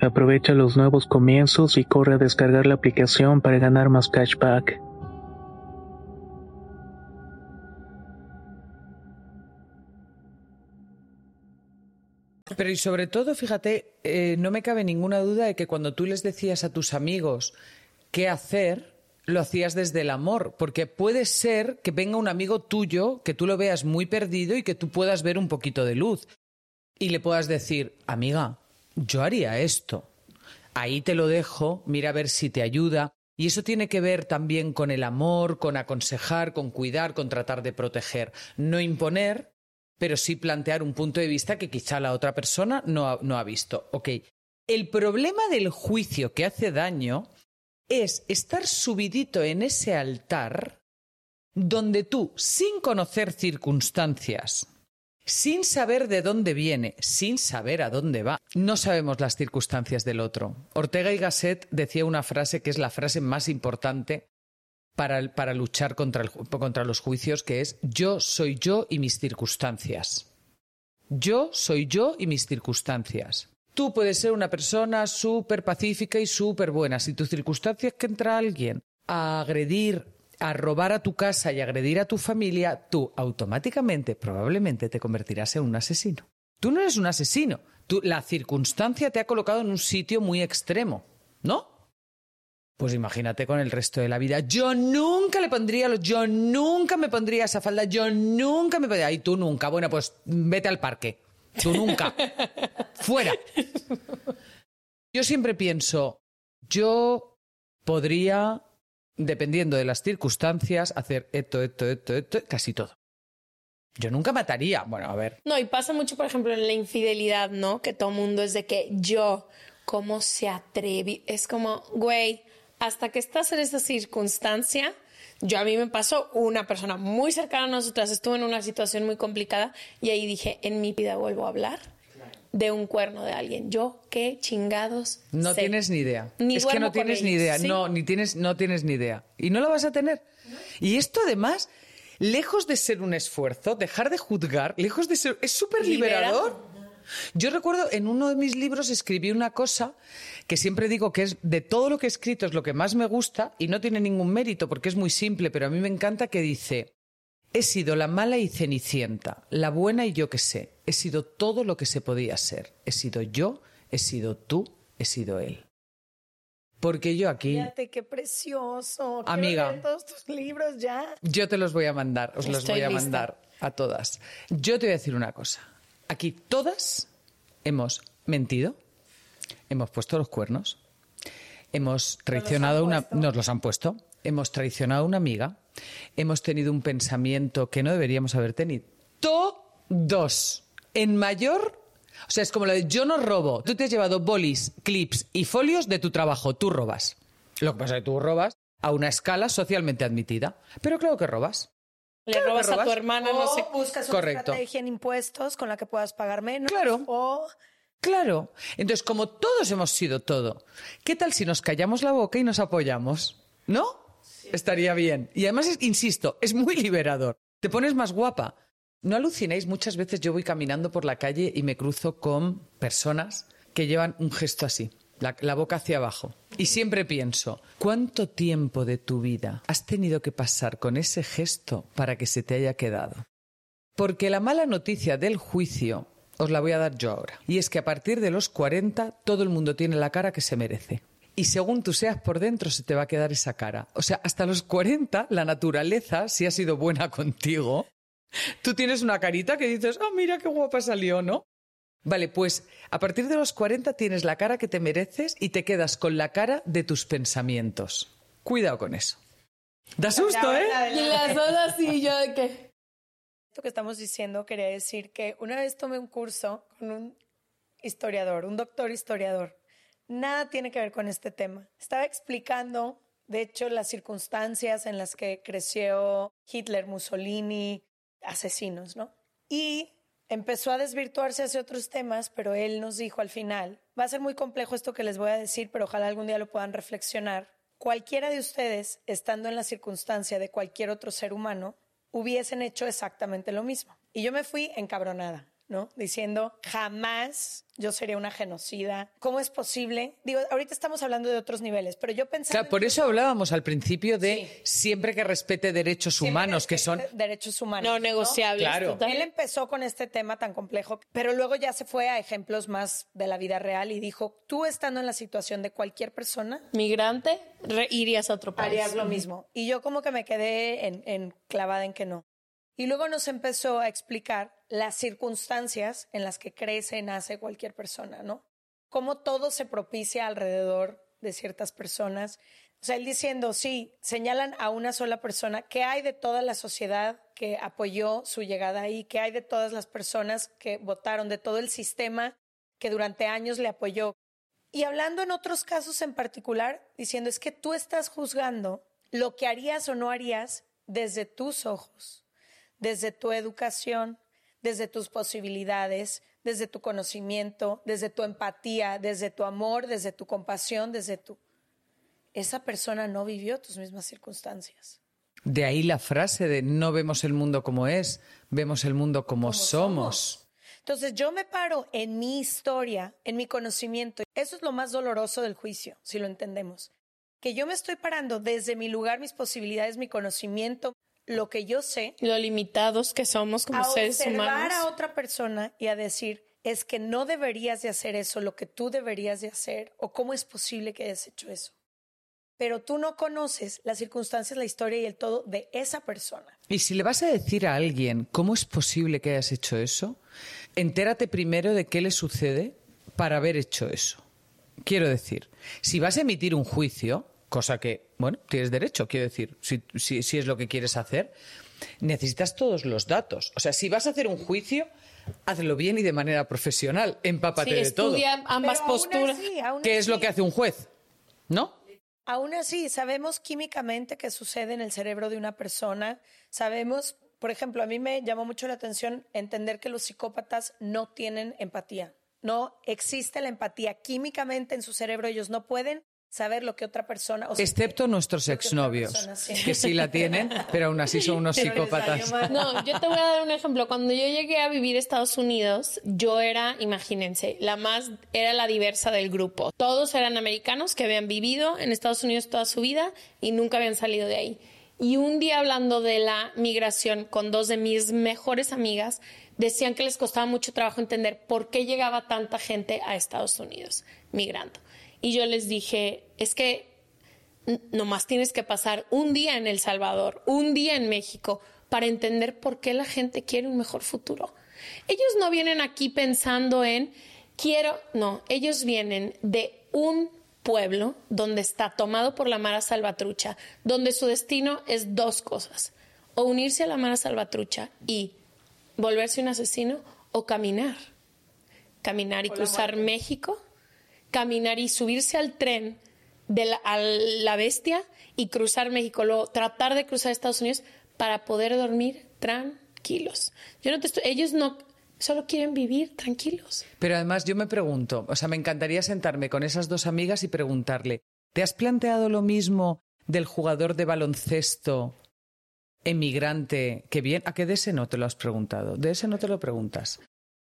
Aprovecha los nuevos comienzos y corre a descargar la aplicación para ganar más cashback. Pero y sobre todo, fíjate, eh, no me cabe ninguna duda de que cuando tú les decías a tus amigos qué hacer, lo hacías desde el amor, porque puede ser que venga un amigo tuyo, que tú lo veas muy perdido y que tú puedas ver un poquito de luz. Y le puedas decir, amiga, yo haría esto. Ahí te lo dejo, mira a ver si te ayuda. Y eso tiene que ver también con el amor, con aconsejar, con cuidar, con tratar de proteger. No imponer, pero sí plantear un punto de vista que quizá la otra persona no ha, no ha visto. El problema del juicio que hace daño es estar subidito en ese altar donde tú, sin conocer circunstancias, sin saber de dónde viene, sin saber a dónde va. No sabemos las circunstancias del otro. Ortega y Gasset decía una frase que es la frase más importante para, para luchar contra, contra los juicios, que es yo soy yo y mis circunstancias. Yo soy yo y mis circunstancias. Tú puedes ser una persona súper pacífica y súper buena. Si tu circunstancia es que entra alguien a agredir a robar a tu casa y agredir a tu familia, tú automáticamente, probablemente, te convertirás en un asesino. Tú no eres un asesino. Tú, la circunstancia te ha colocado en un sitio muy extremo, ¿no? Pues imagínate con el resto de la vida. Yo nunca le pondría los, yo nunca me pondría esa falda, yo nunca me pondría. Y tú nunca. Bueno, pues vete al parque. Tú nunca. Fuera. Yo siempre pienso, yo podría dependiendo de las circunstancias, hacer esto, esto, esto, esto, casi todo. Yo nunca mataría. Bueno, a ver. No, y pasa mucho, por ejemplo, en la infidelidad, ¿no? Que todo mundo es de que yo, ¿cómo se atreve? Es como, güey, hasta que estás en esa circunstancia, yo a mí me pasó una persona muy cercana a nosotras, estuvo en una situación muy complicada y ahí dije, en mi vida vuelvo a hablar de un cuerno de alguien. Yo, qué chingados. No sé. tienes ni idea. Ni es que no tienes ni idea. Sí. No, ni tienes, no tienes ni idea. Y no la vas a tener. Y esto además, lejos de ser un esfuerzo, dejar de juzgar, lejos de ser. Es súper liberador. Yo recuerdo en uno de mis libros escribí una cosa que siempre digo que es de todo lo que he escrito es lo que más me gusta y no tiene ningún mérito porque es muy simple, pero a mí me encanta que dice, he sido la mala y cenicienta, la buena y yo que sé, he sido todo lo que se podía ser, he sido yo, he sido tú, he sido él. Porque yo aquí, Fíjate qué precioso. Quiero Amiga. leer todos tus libros ya. yo te los voy a mandar, os los voy a lista. mandar a todas. Yo te voy a decir una cosa, aquí todas hemos mentido, hemos puesto los cuernos, hemos traicionado a una... Nos los han puesto. Hemos traicionado a una amiga. Hemos tenido un pensamiento que no deberíamos haber tenido. Todos. En mayor... O sea, es como lo de yo no robo. Tú te has llevado bolis, clips y folios de tu trabajo. Tú robas. Lo que pasa es que tú robas a una escala socialmente admitida. Pero claro que robas. Le Claro que robas a tu hermana, o no sé. buscas una Correcto. estrategia en impuestos con la que puedas pagar menos. Claro. O Claro. Entonces, como todos hemos sido todo, ¿qué tal si nos callamos la boca y nos apoyamos? ¿No? Estaría bien. Y además, insisto, es muy liberador. Te pones más guapa. No alucinéis, muchas veces yo voy caminando por la calle y me cruzo con personas que llevan un gesto así, la, la boca hacia abajo. Y siempre pienso, ¿cuánto tiempo de tu vida has tenido que pasar con ese gesto para que se te haya quedado? Porque la mala noticia del juicio os la voy a dar yo ahora. Y es que a partir de los 40 todo el mundo tiene la cara que se merece. Y según tú seas por dentro se te va a quedar esa cara. O sea, hasta los 40 la naturaleza, si ha sido buena contigo, tú tienes una carita que dices, oh, mira qué guapa salió, ¿no? Vale, pues a partir de los 40 tienes la cara que te mereces y te quedas con la cara de tus pensamientos. Cuidado con eso. Da susto, ¿eh? Y las dos así, yo de que. esto que estamos diciendo quería decir que una vez tomé un curso con un historiador, un doctor historiador. Nada tiene que ver con este tema. Estaba explicando, de hecho, las circunstancias en las que creció Hitler, Mussolini, asesinos, ¿no? Y empezó a desvirtuarse hacia otros temas, pero él nos dijo al final, va a ser muy complejo esto que les voy a decir, pero ojalá algún día lo puedan reflexionar. Cualquiera de ustedes, estando en la circunstancia de cualquier otro ser humano, hubiesen hecho exactamente lo mismo. Y yo me fui encabronada, ¿no? Diciendo, jamás yo sería una genocida. ¿Cómo es posible? Digo, ahorita estamos hablando de otros niveles, pero yo pensaba... Claro, por eso hablábamos al principio de siempre que respete derechos humanos, que son... Derechos humanos. No negociables. Claro. total. Él empezó con este tema tan complejo, pero luego ya se fue a ejemplos más de la vida real y dijo, tú estando en la situación de cualquier persona, Migrante, irías a otro país. harías lo mismo. Y yo como que me quedé en, en clavada en que no. Y luego nos empezó a explicar las circunstancias en las que crece, nace cualquier persona, ¿no? Cómo todo se propicia alrededor de ciertas personas. O sea, él diciendo, sí, señalan a una sola persona, ¿qué hay de toda la sociedad que apoyó su llegada ahí? ¿Qué hay de todas las personas que votaron, de todo el sistema que durante años le apoyó? Y hablando en otros casos en particular, diciendo, es que tú estás juzgando lo que harías o no harías desde tus ojos, desde tu educación, desde tus posibilidades, desde tu conocimiento, desde tu empatía, desde tu amor, desde tu compasión, desde tu... Esa persona no vivió tus mismas circunstancias. De ahí la frase de no vemos el mundo como es, vemos el mundo como, somos. Entonces yo me paro en mi historia, en mi conocimiento. Eso es lo más doloroso del juicio, si lo entendemos. Que yo me estoy parando desde mi lugar, mis posibilidades, mi conocimiento, lo que yo sé, Lo limitados que somos como a seres observar humanos. a otra persona y a decir, es que no deberías de hacer eso, lo que tú deberías de hacer, o cómo es posible que hayas hecho eso. Pero tú no conoces las circunstancias, la historia y el todo de esa persona. Y si le vas a decir a alguien cómo es posible que hayas hecho eso, entérate primero de qué le sucede para haber hecho eso. Quiero decir, si vas a emitir un juicio, cosa que, bueno, tienes derecho, quiero decir, si, si- si es lo que quieres hacer, necesitas todos los datos. O sea, si vas a hacer un juicio, hazlo bien y de manera profesional, empápate Sí, de todo. estudia ambas Pero aún posturas. así, aún ¿Qué es lo que hace un juez? ¿No? Aún así, sabemos químicamente qué sucede en el cerebro de una persona. Sabemos, por ejemplo, a mí me llamó mucho la atención entender que los psicópatas no tienen empatía. no existe la empatía. Químicamente en su cerebro ellos no pueden saber lo que otra persona... Excepto nuestros exnovios, que sí la tienen, pero aún así son unos psicópatas. No, yo te voy a dar un ejemplo. Cuando yo llegué a vivir a Estados Unidos, yo era, imagínense, la más, era la diversa del grupo. Todos eran americanos que habían vivido en Estados Unidos toda su vida y nunca habían salido de ahí. Y un día hablando de la migración con dos de mis mejores amigas, decían que les costaba mucho trabajo entender por qué llegaba tanta gente a Estados Unidos migrando. Y yo les dije, es que nomás tienes que pasar un día en El Salvador, un día en México, para entender por qué la gente quiere un mejor futuro. Ellos no vienen aquí pensando en, quiero, no, ellos vienen de un pueblo donde está tomado por la Mara Salvatrucha, donde su destino es dos cosas, o unirse a la Mara Salvatrucha y volverse un asesino, o caminar, caminar y cruzar México caminar y subirse al tren de la, a la bestia y cruzar México, luego tratar de cruzar Estados Unidos para poder dormir tranquilos. Yo no te ellos no solo quieren vivir tranquilos. Pero además yo me pregunto, o sea, me encantaría sentarme con esas dos amigas y preguntarle, ¿te has planteado lo mismo del jugador de baloncesto emigrante que bien, a qué de ese no te lo has preguntado, de ese no te lo preguntas.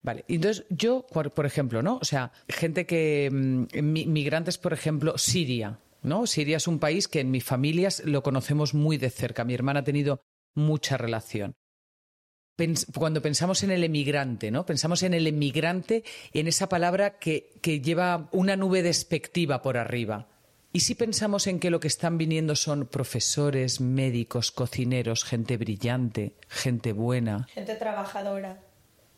Vale, entonces yo, por ejemplo, ¿no? O sea, gente que, mm, migrantes, por ejemplo, Siria, ¿no? Siria es un país que en mi familia lo conocemos muy de cerca. Mi hermana ha tenido mucha relación. Cuando pensamos en el emigrante, ¿no? Pensamos en el emigrante, en esa palabra que, que lleva una nube despectiva por arriba. ¿Y si pensamos en que lo que están viniendo son profesores, médicos, cocineros, gente brillante, gente buena? Gente trabajadora.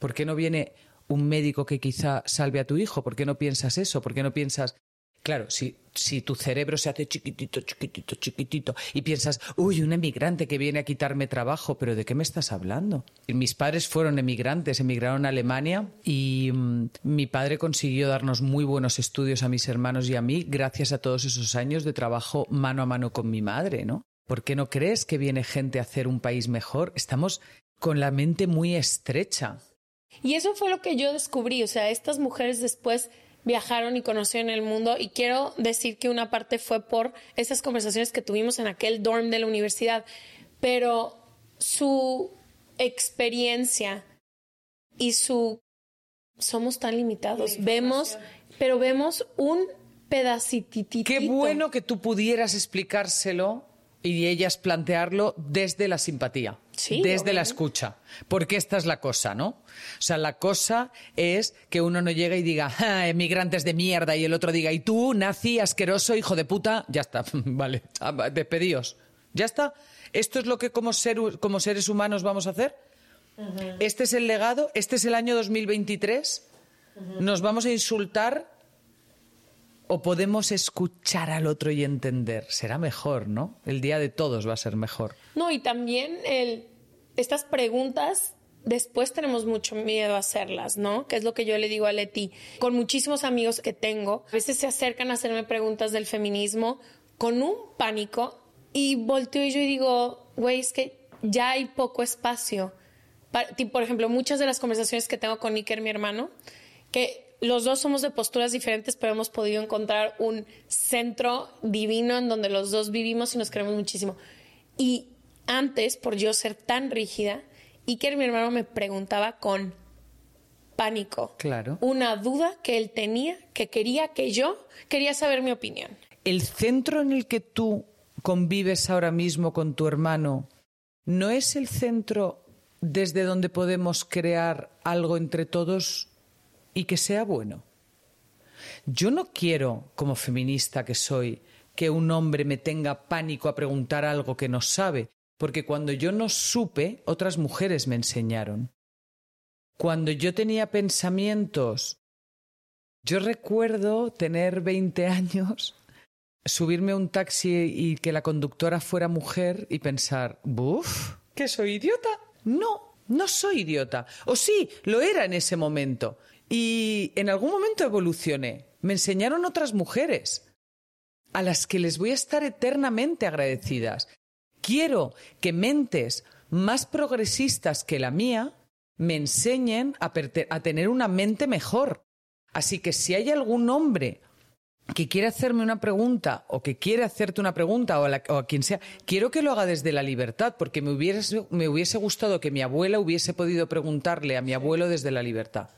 ¿Por qué no viene un médico que quizá salve a tu hijo? ¿Por qué no piensas eso? ¿Por qué no piensas, claro, si, tu cerebro se hace chiquitito, chiquitito, chiquitito y piensas, uy, un emigrante que viene a quitarme trabajo, pero ¿de qué me estás hablando? mis padres fueron emigrantes, emigraron a Alemania y mm, mi padre consiguió darnos muy buenos estudios a mis hermanos y a mí gracias a todos esos años de trabajo mano a mano con mi madre, ¿no? ¿Por qué no crees que viene gente a hacer un país mejor? Estamos con la mente muy estrecha. Y eso fue lo que yo descubrí, o sea, estas mujeres después viajaron y conocieron el mundo y quiero decir que una parte fue por esas conversaciones que tuvimos en aquel dorm de la universidad, pero su experiencia y su somos tan limitados, vemos, pero vemos un pedacitito. Qué bueno que tú pudieras explicárselo y ellas plantearlo desde la simpatía desde la escucha. Porque esta es la cosa, ¿no? O sea, la cosa es que uno no llega y diga, ah, emigrantes de mierda, y el otro diga, y tú, nazi, asqueroso, hijo de puta, ya está, vale, despedíos. Ya está. ¿Esto es lo que como, como seres humanos vamos a hacer? Este es el legado, este es el año 2023. Nos vamos a insultar o podemos escuchar al otro y entender. Será mejor, ¿no? El día de todos va a ser mejor. No, y también el, estas preguntas después tenemos mucho miedo a hacerlas, ¿no? Que es lo que yo le digo a Leti. Con muchísimos amigos que tengo, a veces se acercan a hacerme preguntas del feminismo con un pánico y volteo y yo digo, güey, es que ya hay poco espacio. por ejemplo, muchas de las conversaciones que tengo con Iker, mi hermano, que los dos somos de posturas diferentes, pero hemos podido encontrar un centro divino en donde los dos vivimos y nos queremos muchísimo. Y antes, por yo ser tan rígida, Iker, mi hermano, me preguntaba con pánico. Claro. Una duda que él tenía, que quería que yo quería saber mi opinión. El centro en el que tú convives ahora mismo con tu hermano no es el centro desde donde podemos crear algo entre todos y que sea bueno. Yo no quiero, como feminista que soy, que un hombre me tenga pánico a preguntar algo que no sabe, porque cuando yo no supe, otras mujeres me enseñaron. Cuando yo tenía pensamientos, yo recuerdo tener 20 años, subirme a un taxi y que la conductora fuera mujer y pensar, ¡buf! ¿Que soy idiota? No, no soy idiota. O sí, lo era en ese momento. Y en algún momento evolucioné. Me enseñaron otras mujeres a las que les voy a estar eternamente agradecidas. Quiero que mentes más progresistas que la mía me enseñen a, tener una mente mejor, Así que si hay algún hombre que quiere hacerme una pregunta o que quiere hacerte una pregunta o a, la- o a quien sea, quiero que lo haga desde la libertad, porque me me hubiese gustado que mi abuela hubiese podido preguntarle a mi abuelo desde la libertad.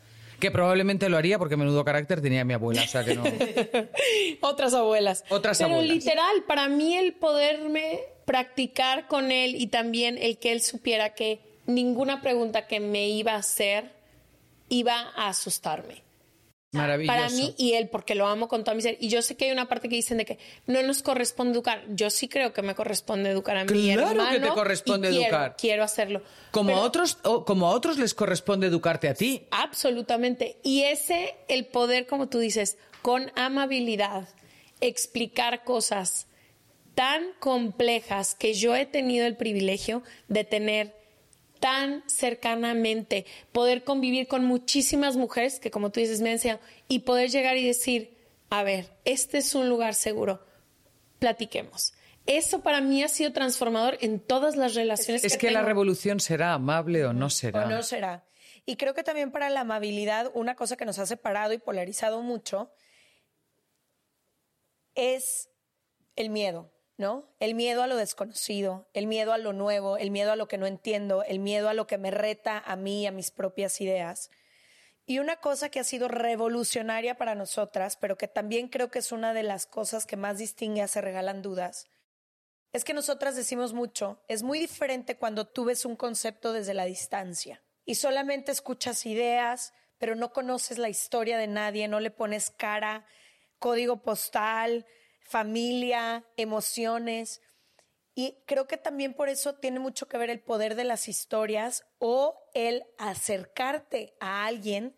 Que probablemente lo haría porque menudo carácter tenía mi abuela, o sea que no. Otras abuelas. Otras Pero abuelas. literal, para mí el poderme practicar con él y también el que él supiera que ninguna pregunta que me iba a hacer iba a asustarme. Maravilloso. Para mí y él, porque lo amo con toda mi ser. Y yo sé que hay una parte que dicen de que no nos corresponde educar. Yo sí creo que me corresponde educar a mi Claro que hermano. te corresponde y quiero- educar. Quiero hacerlo. como, Pero- a otros, o- como a otros les corresponde educarte a ti. Absolutamente. Y ese, el poder, como tú dices, con amabilidad, explicar cosas tan complejas que yo he tenido el privilegio de tener tan cercanamente, poder convivir con muchísimas mujeres que, como tú dices, me han enseñado, y poder llegar y decir, a ver, este es un lugar seguro, platiquemos. Eso para mí ha sido transformador en todas las relaciones Es que la tengo. revolución será amable o no será. O no será. Y creo que también para la amabilidad, una cosa que nos ha separado y polarizado mucho es el miedo, El miedo a lo desconocido, el miedo a lo nuevo, el miedo a lo que no entiendo, el miedo a lo que me reta a mí, a mis propias ideas. Y una cosa que ha sido revolucionaria para nosotras, pero que también creo que es una de las cosas que más distingue a Se Regalan Dudas, es que nosotras decimos mucho, es muy diferente cuando tú ves un concepto desde la distancia y solamente escuchas ideas, pero no conoces la historia de nadie, no le pones cara, código postal, familia, emociones. Y creo que también por eso tiene mucho que ver el poder de las historias o el acercarte a alguien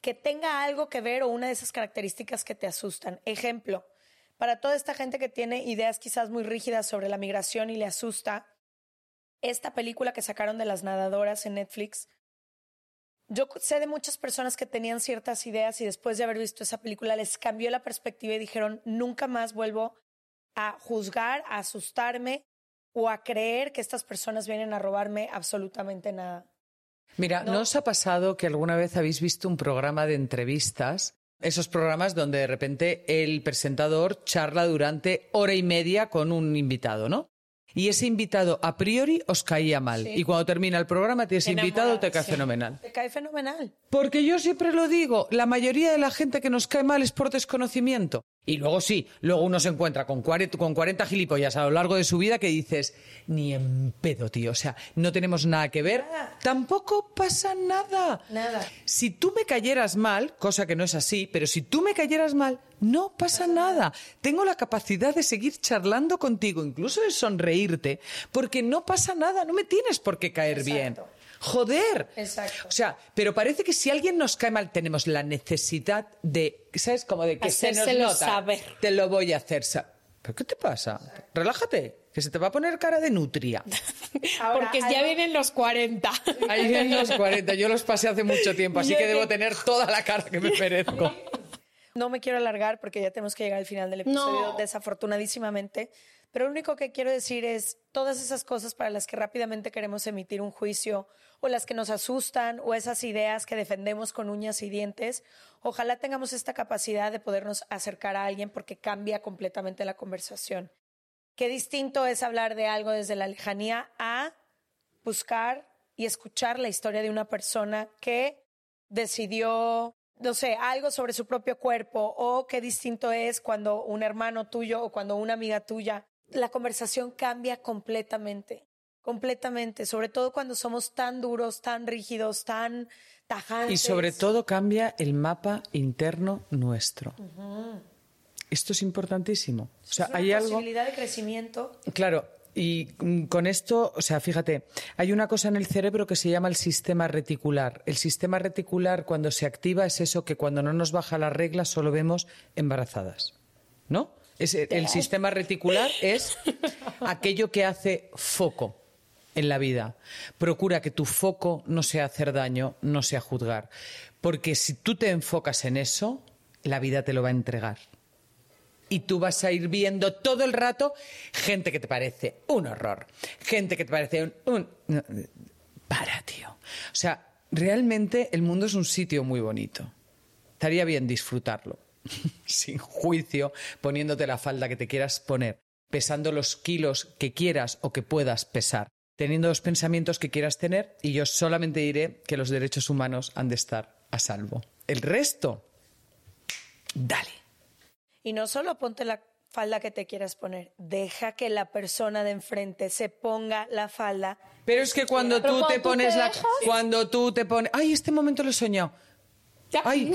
que tenga algo que ver o una de esas características que te asustan. Ejemplo, para toda esta gente que tiene ideas quizás muy rígidas sobre la migración y le asusta, esta película que sacaron de las nadadoras en Netflix, yo sé de muchas personas que tenían ciertas ideas y después de haber visto esa película les cambió la perspectiva y dijeron, nunca más vuelvo a juzgar, a asustarme o a creer que estas personas vienen a robarme absolutamente nada. Mira, ¿no? os ha pasado que alguna vez habéis visto un programa de entrevistas? Esos programas donde de repente el presentador charla durante hora y media con un invitado, ¿no? Y ese invitado a priori os caía mal. Sí. Y cuando termina el programa, ese invitado te cae sí. fenomenal. Te cae fenomenal. Porque yo siempre lo digo, la mayoría de la gente que nos cae mal es por desconocimiento. Y luego sí, luego uno se encuentra con 40, con 40 gilipollas a lo largo de su vida que dices, ni en pedo, tío. O sea, no tenemos nada que ver. Tampoco pasa nada. Nada. Si tú me cayeras mal, cosa que no es así, pero si tú me cayeras mal, no pasa nada. Tengo la capacidad de seguir charlando contigo, incluso de sonreírte, porque no pasa nada, no me tienes por qué caer bien. Joder. Exacto. O sea, pero parece que si alguien nos cae mal, tenemos la necesidad de, ¿sabes? Como de que se nos Hacérselo nota. saber. Te lo voy a hacer. ¿Pero qué te pasa? Relájate, que se te va a poner cara de nutria. Ahora, Porque ya algo- vienen los 40. Ahí vienen los 40, yo los pasé hace mucho tiempo, así Yo que que- debo tener toda la cara que me merezco. No me quiero alargar porque ya tenemos que llegar al final del episodio, No. desafortunadísimamente. Pero lo único que quiero decir es todas esas cosas para las que rápidamente queremos emitir un juicio o las que nos asustan o esas ideas que defendemos con uñas y dientes. Ojalá tengamos esta capacidad de podernos acercar a alguien porque cambia completamente la conversación. Qué distinto es hablar de algo desde la lejanía a buscar y escuchar la historia de una persona que decidió, no sé, algo sobre su propio cuerpo o qué distinto es cuando un hermano tuyo o cuando una amiga tuya, la conversación cambia completamente, completamente, sobre todo cuando somos tan duros, tan rígidos, tan tajantes. Y sobre todo cambia el mapa interno nuestro. Esto es importantísimo. O sea, es una hay algo. posibilidad de crecimiento. Claro, y mm, con esto, o sea, fíjate, hay una cosa en el cerebro que se llama el sistema reticular. El sistema reticular, cuando se activa, es eso que cuando no nos baja la regla solo vemos embarazadas. ¿No? Es, el sistema reticular es aquello que hace foco en la vida. Procura que tu foco no sea hacer daño, no sea juzgar. Porque si tú te enfocas en eso, la vida te lo va a entregar y tú vas a ir viendo todo el rato gente que te parece un horror, gente que te parece un... para, tío. O sea, realmente el mundo es un sitio muy bonito. estaría bien disfrutarlo, sin juicio, poniéndote la falda que te quieras poner, pesando los kilos que quieras o que puedas pesar, teniendo los pensamientos que quieras tener y yo solamente diré que los derechos humanos han de estar a salvo. El resto, dale. Y no solo ponte la falda que te quieras poner, deja que la persona de enfrente se ponga la falda. Pero es que cuando tú te pones la... Cuando tú te pones... Ay, este momento lo he soñado. Ay,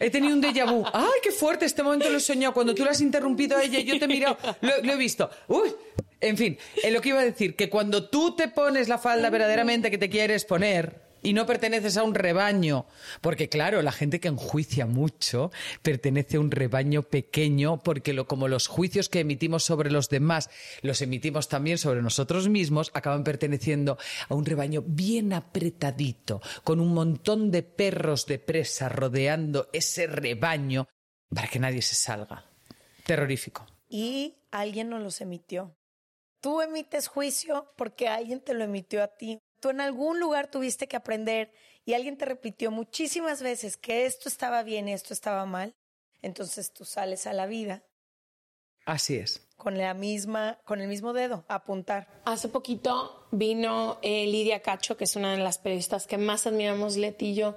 he tenido un déjà vu. Ay, qué fuerte, este momento lo he soñado. Cuando tú le has interrumpido a ella y yo te he mirado, lo, lo he visto. Uy, en fin, en lo que iba a decir, que cuando tú te pones la falda verdaderamente que te quieres poner y no perteneces a un rebaño, porque claro, la gente que enjuicia mucho pertenece a un rebaño pequeño, porque lo, como los juicios que emitimos sobre los demás los emitimos también sobre nosotros mismos, acaban perteneciendo a un rebaño bien apretadito, con un montón de perros de presa rodeando ese rebaño para que nadie se salga. Terrorífico. Y alguien nos los emitió. Tú emites juicio porque alguien te lo emitió a ti. Tú en algún lugar tuviste que aprender y alguien te repitió muchísimas veces que esto estaba bien y esto estaba mal. Entonces tú sales a la vida Así es. con la misma, con el mismo dedo, a apuntar. Hace poquito vino eh, Lidia Cacho, que es una de las periodistas que más admiramos, Leti y yo,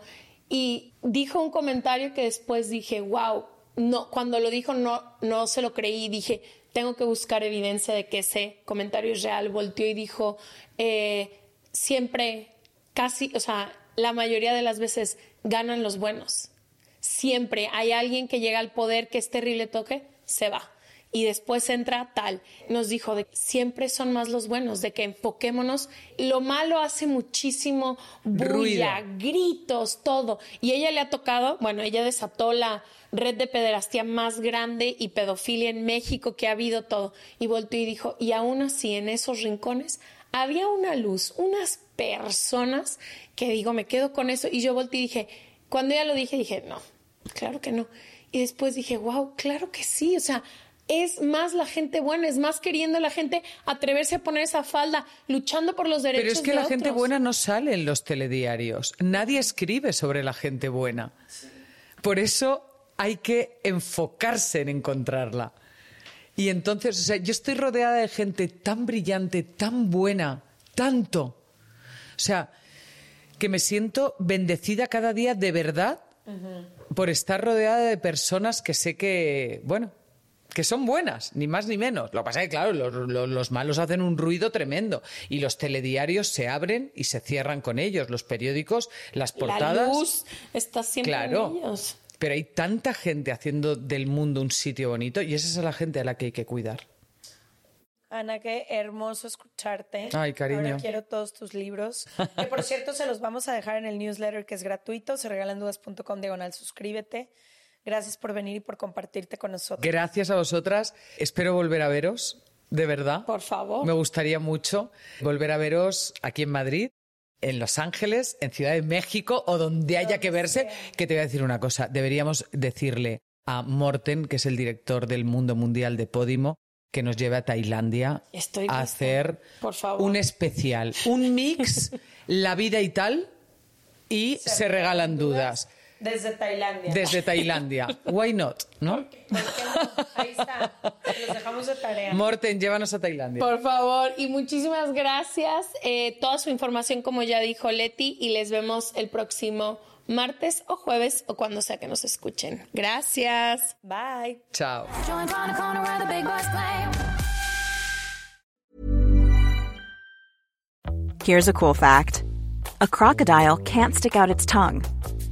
y dijo un comentario que después dije, wow, no, cuando lo dijo no, no se lo creí, dije, tengo que buscar evidencia de que ese comentario es real. Volteó y dijo, eh, siempre, casi, o sea, la mayoría de las veces ganan los buenos. Siempre hay alguien que llega al poder que es terrible toque, se va. Y después entra tal. Nos dijo de siempre son más los buenos, de que enfoquémonos. Lo malo hace muchísimo bulla, gritos, todo. Y ella le ha tocado, bueno, ella desató la red de pederastía más grande y pedofilia en México que ha habido todo. Y volteó y dijo, y aún así en esos rincones había una luz, unas personas que digo, me quedo con eso. Y yo volteé y dije, cuando ella lo dije, dije, no, claro que no. Y después dije, wow, claro que sí. O sea, es más la gente buena, es más queriendo la gente atreverse a poner esa falda, luchando por los derechos Pero es que de la gente buena no sale en los telediarios. Nadie escribe sobre la gente buena. Por eso hay que enfocarse en encontrarla. Y entonces, o sea, yo estoy rodeada de gente tan brillante, tan buena, tanto. O sea, que me siento bendecida cada día de verdad por estar rodeada de personas que sé que, bueno, que son buenas, ni más ni menos. Lo que pasa es que, claro, los, los- los malos hacen un ruido tremendo y los telediarios se abren y se cierran con ellos, los periódicos, las portadas. La luz está siempre Claro. en ellos. Pero hay tanta gente haciendo del mundo un sitio bonito y esa es la gente a la que hay que cuidar. Ana, qué hermoso escucharte. Ay, cariño. Ahora quiero todos tus libros. Que por cierto, se los vamos a dejar en el newsletter que es gratuito, se regalandudas.com diagonal suscríbete. Gracias por venir y por compartirte con nosotros. Gracias a vosotras. Espero volver a veros, de verdad. Por favor. Me gustaría mucho volver a veros aquí en Madrid, en Los Ángeles, en Ciudad de México o donde haya que verse. Que te voy a decir una cosa. Deberíamos decirle a Morten, que es el director del Mundo Mundial de Podimo, que nos lleve a Tailandia Estoy a hacer Por favor. un especial, un mix, la vida y tal, y se, regalan dudas. Desde Tailandia. Desde Tailandia. Why not? ¿No? ¿Por qué no? Ahí está. Los dejamos de tarea. Morten, llévanos a Tailandia. Por favor, y muchísimas gracias. Eh, toda su información, como ya dijo Leti, y les vemos el próximo martes o jueves o cuando sea que nos escuchen. Gracias. Bye. Chao. Join on the corner where the big boys play. Here's a cool fact a crocodile can't stick out its tongue.